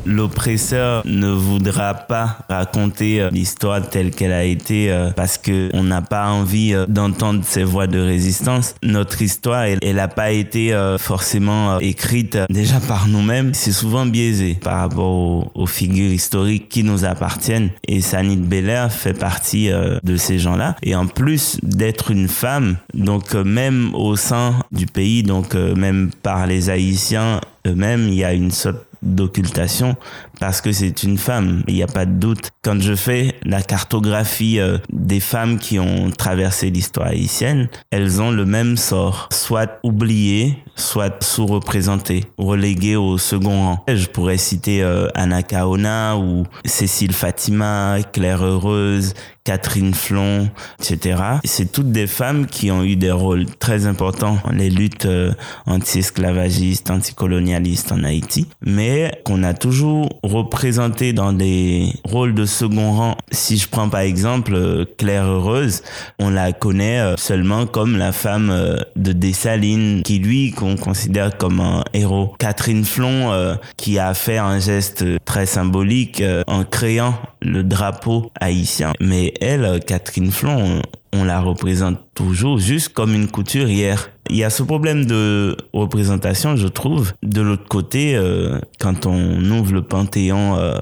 L'oppresseur ne voudra pas raconter euh, l'histoire telle qu'elle a été euh, parce que on n'a pas envie euh, d'entendre ces voix de résistance. Notre histoire, elle n'a pas été forcément écrite déjà par nous-mêmes. C'est souvent biaisé par rapport aux, figures historiques qui nous appartiennent. Et Sanit Belair fait partie de ces gens-là. Et en plus d'être une femme, donc même au sein du pays, donc même par les Haïtiens eux-mêmes, il y a une sorte d'occultation parce que c'est une femme, il n'y a pas de doute. Quand je fais la cartographie euh, des femmes qui ont traversé l'histoire haïtienne, elles ont le même sort, soit oubliées, soit sous-représentées, reléguées au second rang. Je pourrais citer euh, Anna Kaona ou Cécile Fatima, Claire Heureuse, Catherine Flon, etc. C'est toutes des femmes qui ont eu des rôles très importants dans les luttes euh, anti-esclavagistes, anticolonialistes en Haïti, mais qu'on a toujours représentées dans des rôles de second rang. Si je prends par exemple euh, Claire Heureuse, on la connaît euh, seulement comme la femme de Dessalines, qui lui qu'on considère comme un héros. Catherine Flon, qui a fait un geste très symbolique en créant le drapeau haïtien. Mais elle, Catherine Flon, on, la représente toujours juste comme une couturière. Il y a ce problème de représentation, je trouve. De l'autre côté, euh, quand on ouvre le panthéon euh,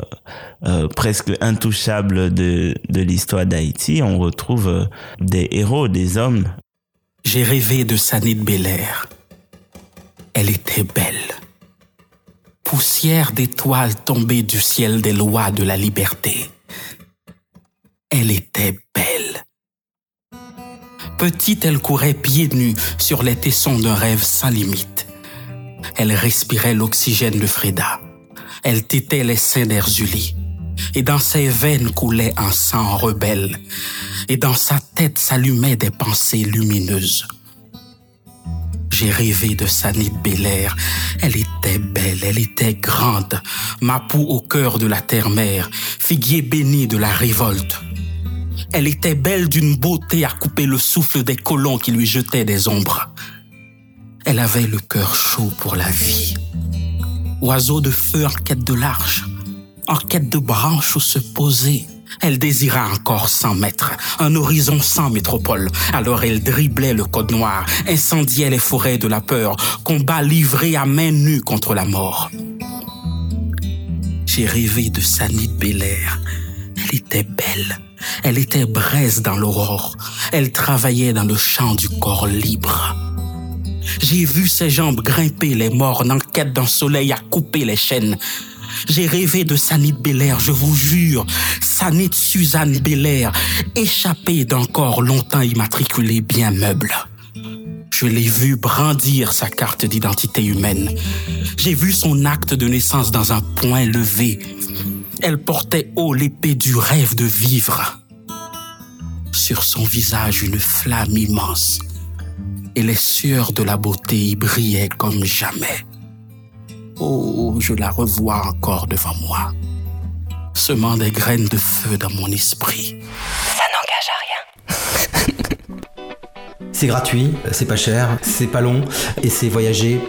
euh, presque intouchable de, de l'histoire d'Haïti, on retrouve des héros, des hommes. J'ai rêvé de Sanit Belair. Elle était belle poussière d'étoiles tombées du ciel des lois de la liberté. Elle était belle. Petite, elle courait pieds nus sur les tessons d'un rêve sans limite. Elle respirait l'oxygène de Freda. Elle tétait les seins d'Erzuli. Et dans ses veines coulait un sang rebelle. Et dans sa tête s'allumaient des pensées lumineuses. J'ai rêvé de Sanit Belair. Elle était belle, elle était grande. Ma peau au cœur de la terre-mère, figuier béni de la révolte. Elle était belle d'une beauté à couper le souffle des colons qui lui jetaient des ombres. Elle avait le cœur chaud pour la vie. Oiseau de feu en quête de l'arche, en quête de branches où se poser elle désira encore 100 mètres, un horizon sans métropole. Alors elle driblait le code noir, incendiait les forêts de la peur, combat livré à main nue contre la mort. J'ai rêvé de Sanit Belair. Elle était belle. Elle était braise dans l'aurore. Elle travaillait dans le champ du corps libre. J'ai vu ses jambes grimper les morts en quête d'un soleil à couper les chaînes. J'ai rêvé de Sanit Belair, je vous jure. Sanit Suzanne Belair, échappée d'un corps longtemps immatriculé bien meuble. Je l'ai vu brandir sa carte d'identité humaine. J'ai vu son acte de naissance dans un point levé. Elle portait haut l'épée du rêve de vivre. Sur son visage, une flamme immense. Et les sueurs de la beauté y brillaient comme jamais. Oh, je la revois encore devant moi, semant des graines de feu dans mon esprit. Ça n'engage à rien. c'est gratuit, c'est pas cher, c'est pas long et c'est voyager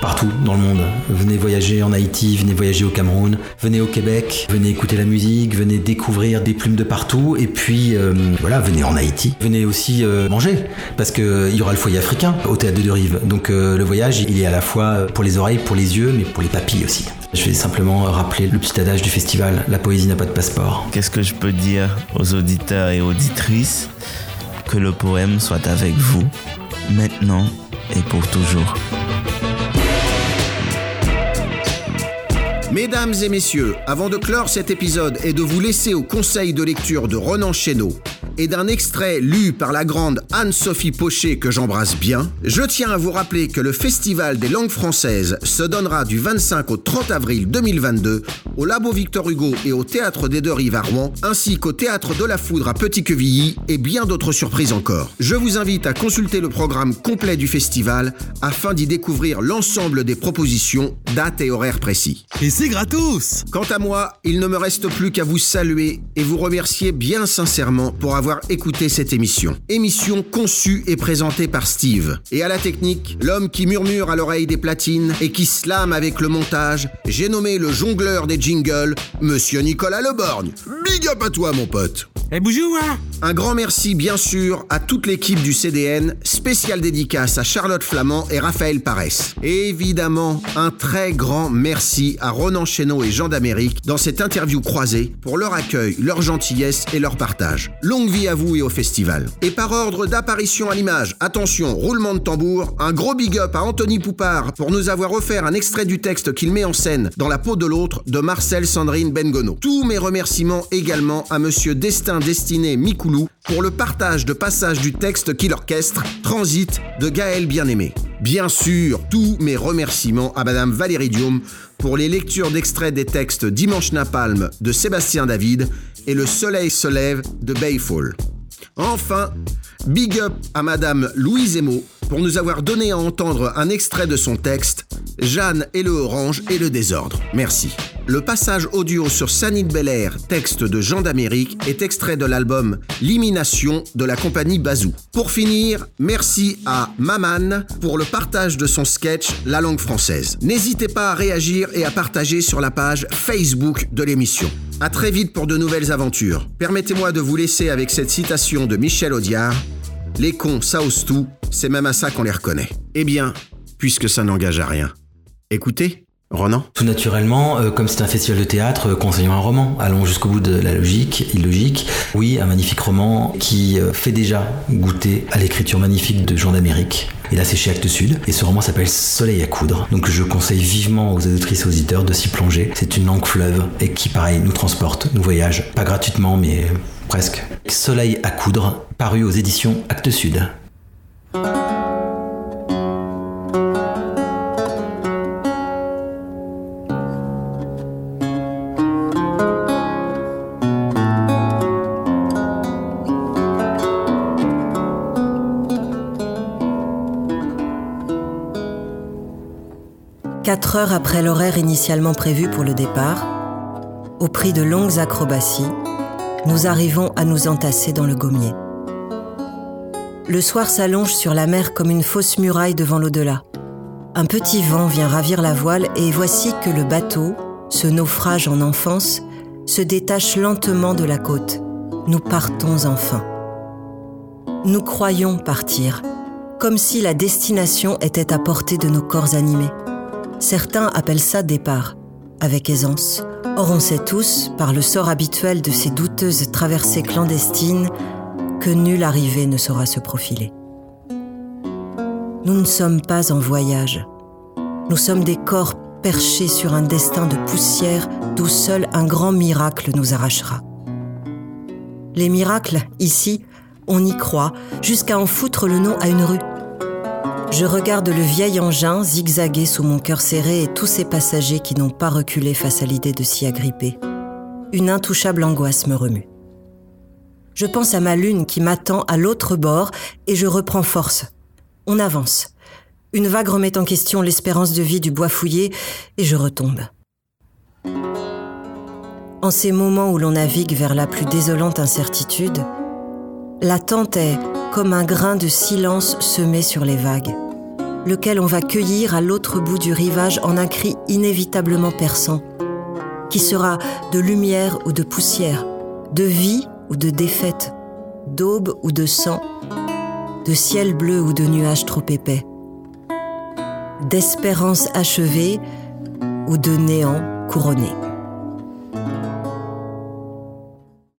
partout dans le monde. Venez voyager en Haïti, venez voyager au Cameroun, venez au Québec, venez écouter la musique, venez découvrir des plumes de partout, et puis euh, voilà, venez en Haïti, venez aussi euh, manger, parce qu'il euh, y aura le foyer africain au théâtre de Rive. Donc le voyage, il est à la fois pour les oreilles, pour les yeux, mais pour les papilles aussi. Je vais simplement rappeler le petit adage du festival, la poésie n'a pas de passeport. Qu'est-ce que je peux dire aux auditeurs et auditrices? Que le poème soit avec vous, maintenant et pour toujours. Mesdames et messieurs, avant de clore cet épisode et de vous laisser au conseil de lecture de Ronan Chesneau et d'un extrait lu par la grande Anne-Sophie Pochet que j'embrasse bien, je tiens à vous rappeler que le Festival des langues françaises se donnera du 25 au 30 avril 2022 au Labo Victor Hugo et au Théâtre des Deux Rives à Rouen, ainsi qu'au Théâtre de la Foudre à Petit-Quevilly et bien d'autres surprises encore. Je vous invite à consulter le programme complet du festival afin d'y découvrir l'ensemble des propositions, dates et horaires précis c'est gratos Quant à moi, il ne me reste plus qu'à vous saluer et vous remercier bien sincèrement pour avoir écouté cette émission. Émission conçue et présentée par Steve. Et à la technique, l'homme qui murmure à l'oreille des platines et qui slame avec le montage, j'ai nommé le jongleur des jingles, Monsieur Nicolas Leborgne. Big up à toi, mon pote. Eh bonjour hein Un grand merci bien sûr à toute l'équipe du CDN, spéciale dédicace à Charlotte Flamand et Raphaël Paresse. Et évidemment, un très grand merci à Ronan Chéneau et Jean d'Amérique dans cette interview croisée pour leur accueil, leur gentillesse et leur partage. Longue vie à vous et au festival. Et par ordre d'apparition à l'image, attention, roulement de tambour, un gros big up à Anthony Poupard pour nous avoir offert un extrait du texte qu'il met en scène dans la peau de l'autre de Marcel Sandrine Bengono. Tous mes remerciements également à monsieur Destin Destiné Mikoulou pour le partage de passages du texte qu'il orchestre, Transit de Gaël Bien-Aimé. Bien sûr, tous mes remerciements à Madame Valérie Dium pour les lectures d'extraits des textes Dimanche Napalm de Sébastien David et Le Soleil se lève de Bayfall. Enfin, big up à Madame Louise Emo pour nous avoir donné à entendre un extrait de son texte Jeanne et le orange et le désordre. Merci. Le passage audio sur Sanit Belair, texte de Jean d'Amérique, est extrait de l'album Limination de la compagnie Bazou. Pour finir, merci à Maman pour le partage de son sketch La langue française. N'hésitez pas à réagir et à partager sur la page Facebook de l'émission. À très vite pour de nouvelles aventures. Permettez-moi de vous laisser avec cette citation de Michel Audiard. Les cons, ça ose tout, c'est même à ça qu'on les reconnaît. Eh bien, puisque ça n'engage à rien. Écoutez, Ronan? Tout naturellement, euh, comme c'est un festival de théâtre, euh, conseillons un roman. Allons jusqu'au bout de la logique, illogique. Oui, un magnifique roman qui euh, fait déjà goûter à l'écriture magnifique de Jean d'Amérique. Et là, c'est chez Actes Sud. Et ce roman s'appelle Soleil à coudre. Donc, je conseille vivement aux auditrices et aux auditeurs de s'y plonger. C'est une langue fleuve et qui, pareil, nous transporte, nous voyage. Pas gratuitement, mais presque. Soleil à coudre, paru aux éditions Actes Sud. Quatre heures après l'horaire initialement prévu pour le départ, au prix de longues acrobaties, nous arrivons à nous entasser dans le gommier. Le soir s'allonge sur la mer comme une fausse muraille devant l'au-delà. Un petit vent vient ravir la voile et voici que le bateau, ce naufrage en enfance, se détache lentement de la côte. Nous partons enfin. Nous croyons partir, comme si la destination était à portée de nos corps animés. Certains appellent ça départ, avec aisance. Or on sait tous, par le sort habituel de ces douteuses traversées clandestines, que nulle arrivée ne saura se profiler. Nous ne sommes pas en voyage. Nous sommes des corps perchés sur un destin de poussière d'où seul un grand miracle nous arrachera. Les miracles, ici, on y croit, jusqu'à en foutre le nom à une rue. Je regarde le vieil engin zigzaguer sous mon cœur serré et tous ces passagers qui n'ont pas reculé face à l'idée de s'y agripper. Une intouchable angoisse me remue. Je pense à ma lune qui m'attend à l'autre bord et je reprends force. On avance. Une vague remet en question l'espérance de vie du bois fouillé et je retombe. En ces moments où l'on navigue vers la plus désolante incertitude, l'attente est comme un grain de silence semé sur les vagues, lequel on va cueillir à l'autre bout du rivage en un cri inévitablement perçant, qui sera de lumière ou de poussière, de vie ou de défaite, d'aube ou de sang, de ciel bleu ou de nuages trop épais, d'espérance achevée ou de néant couronné.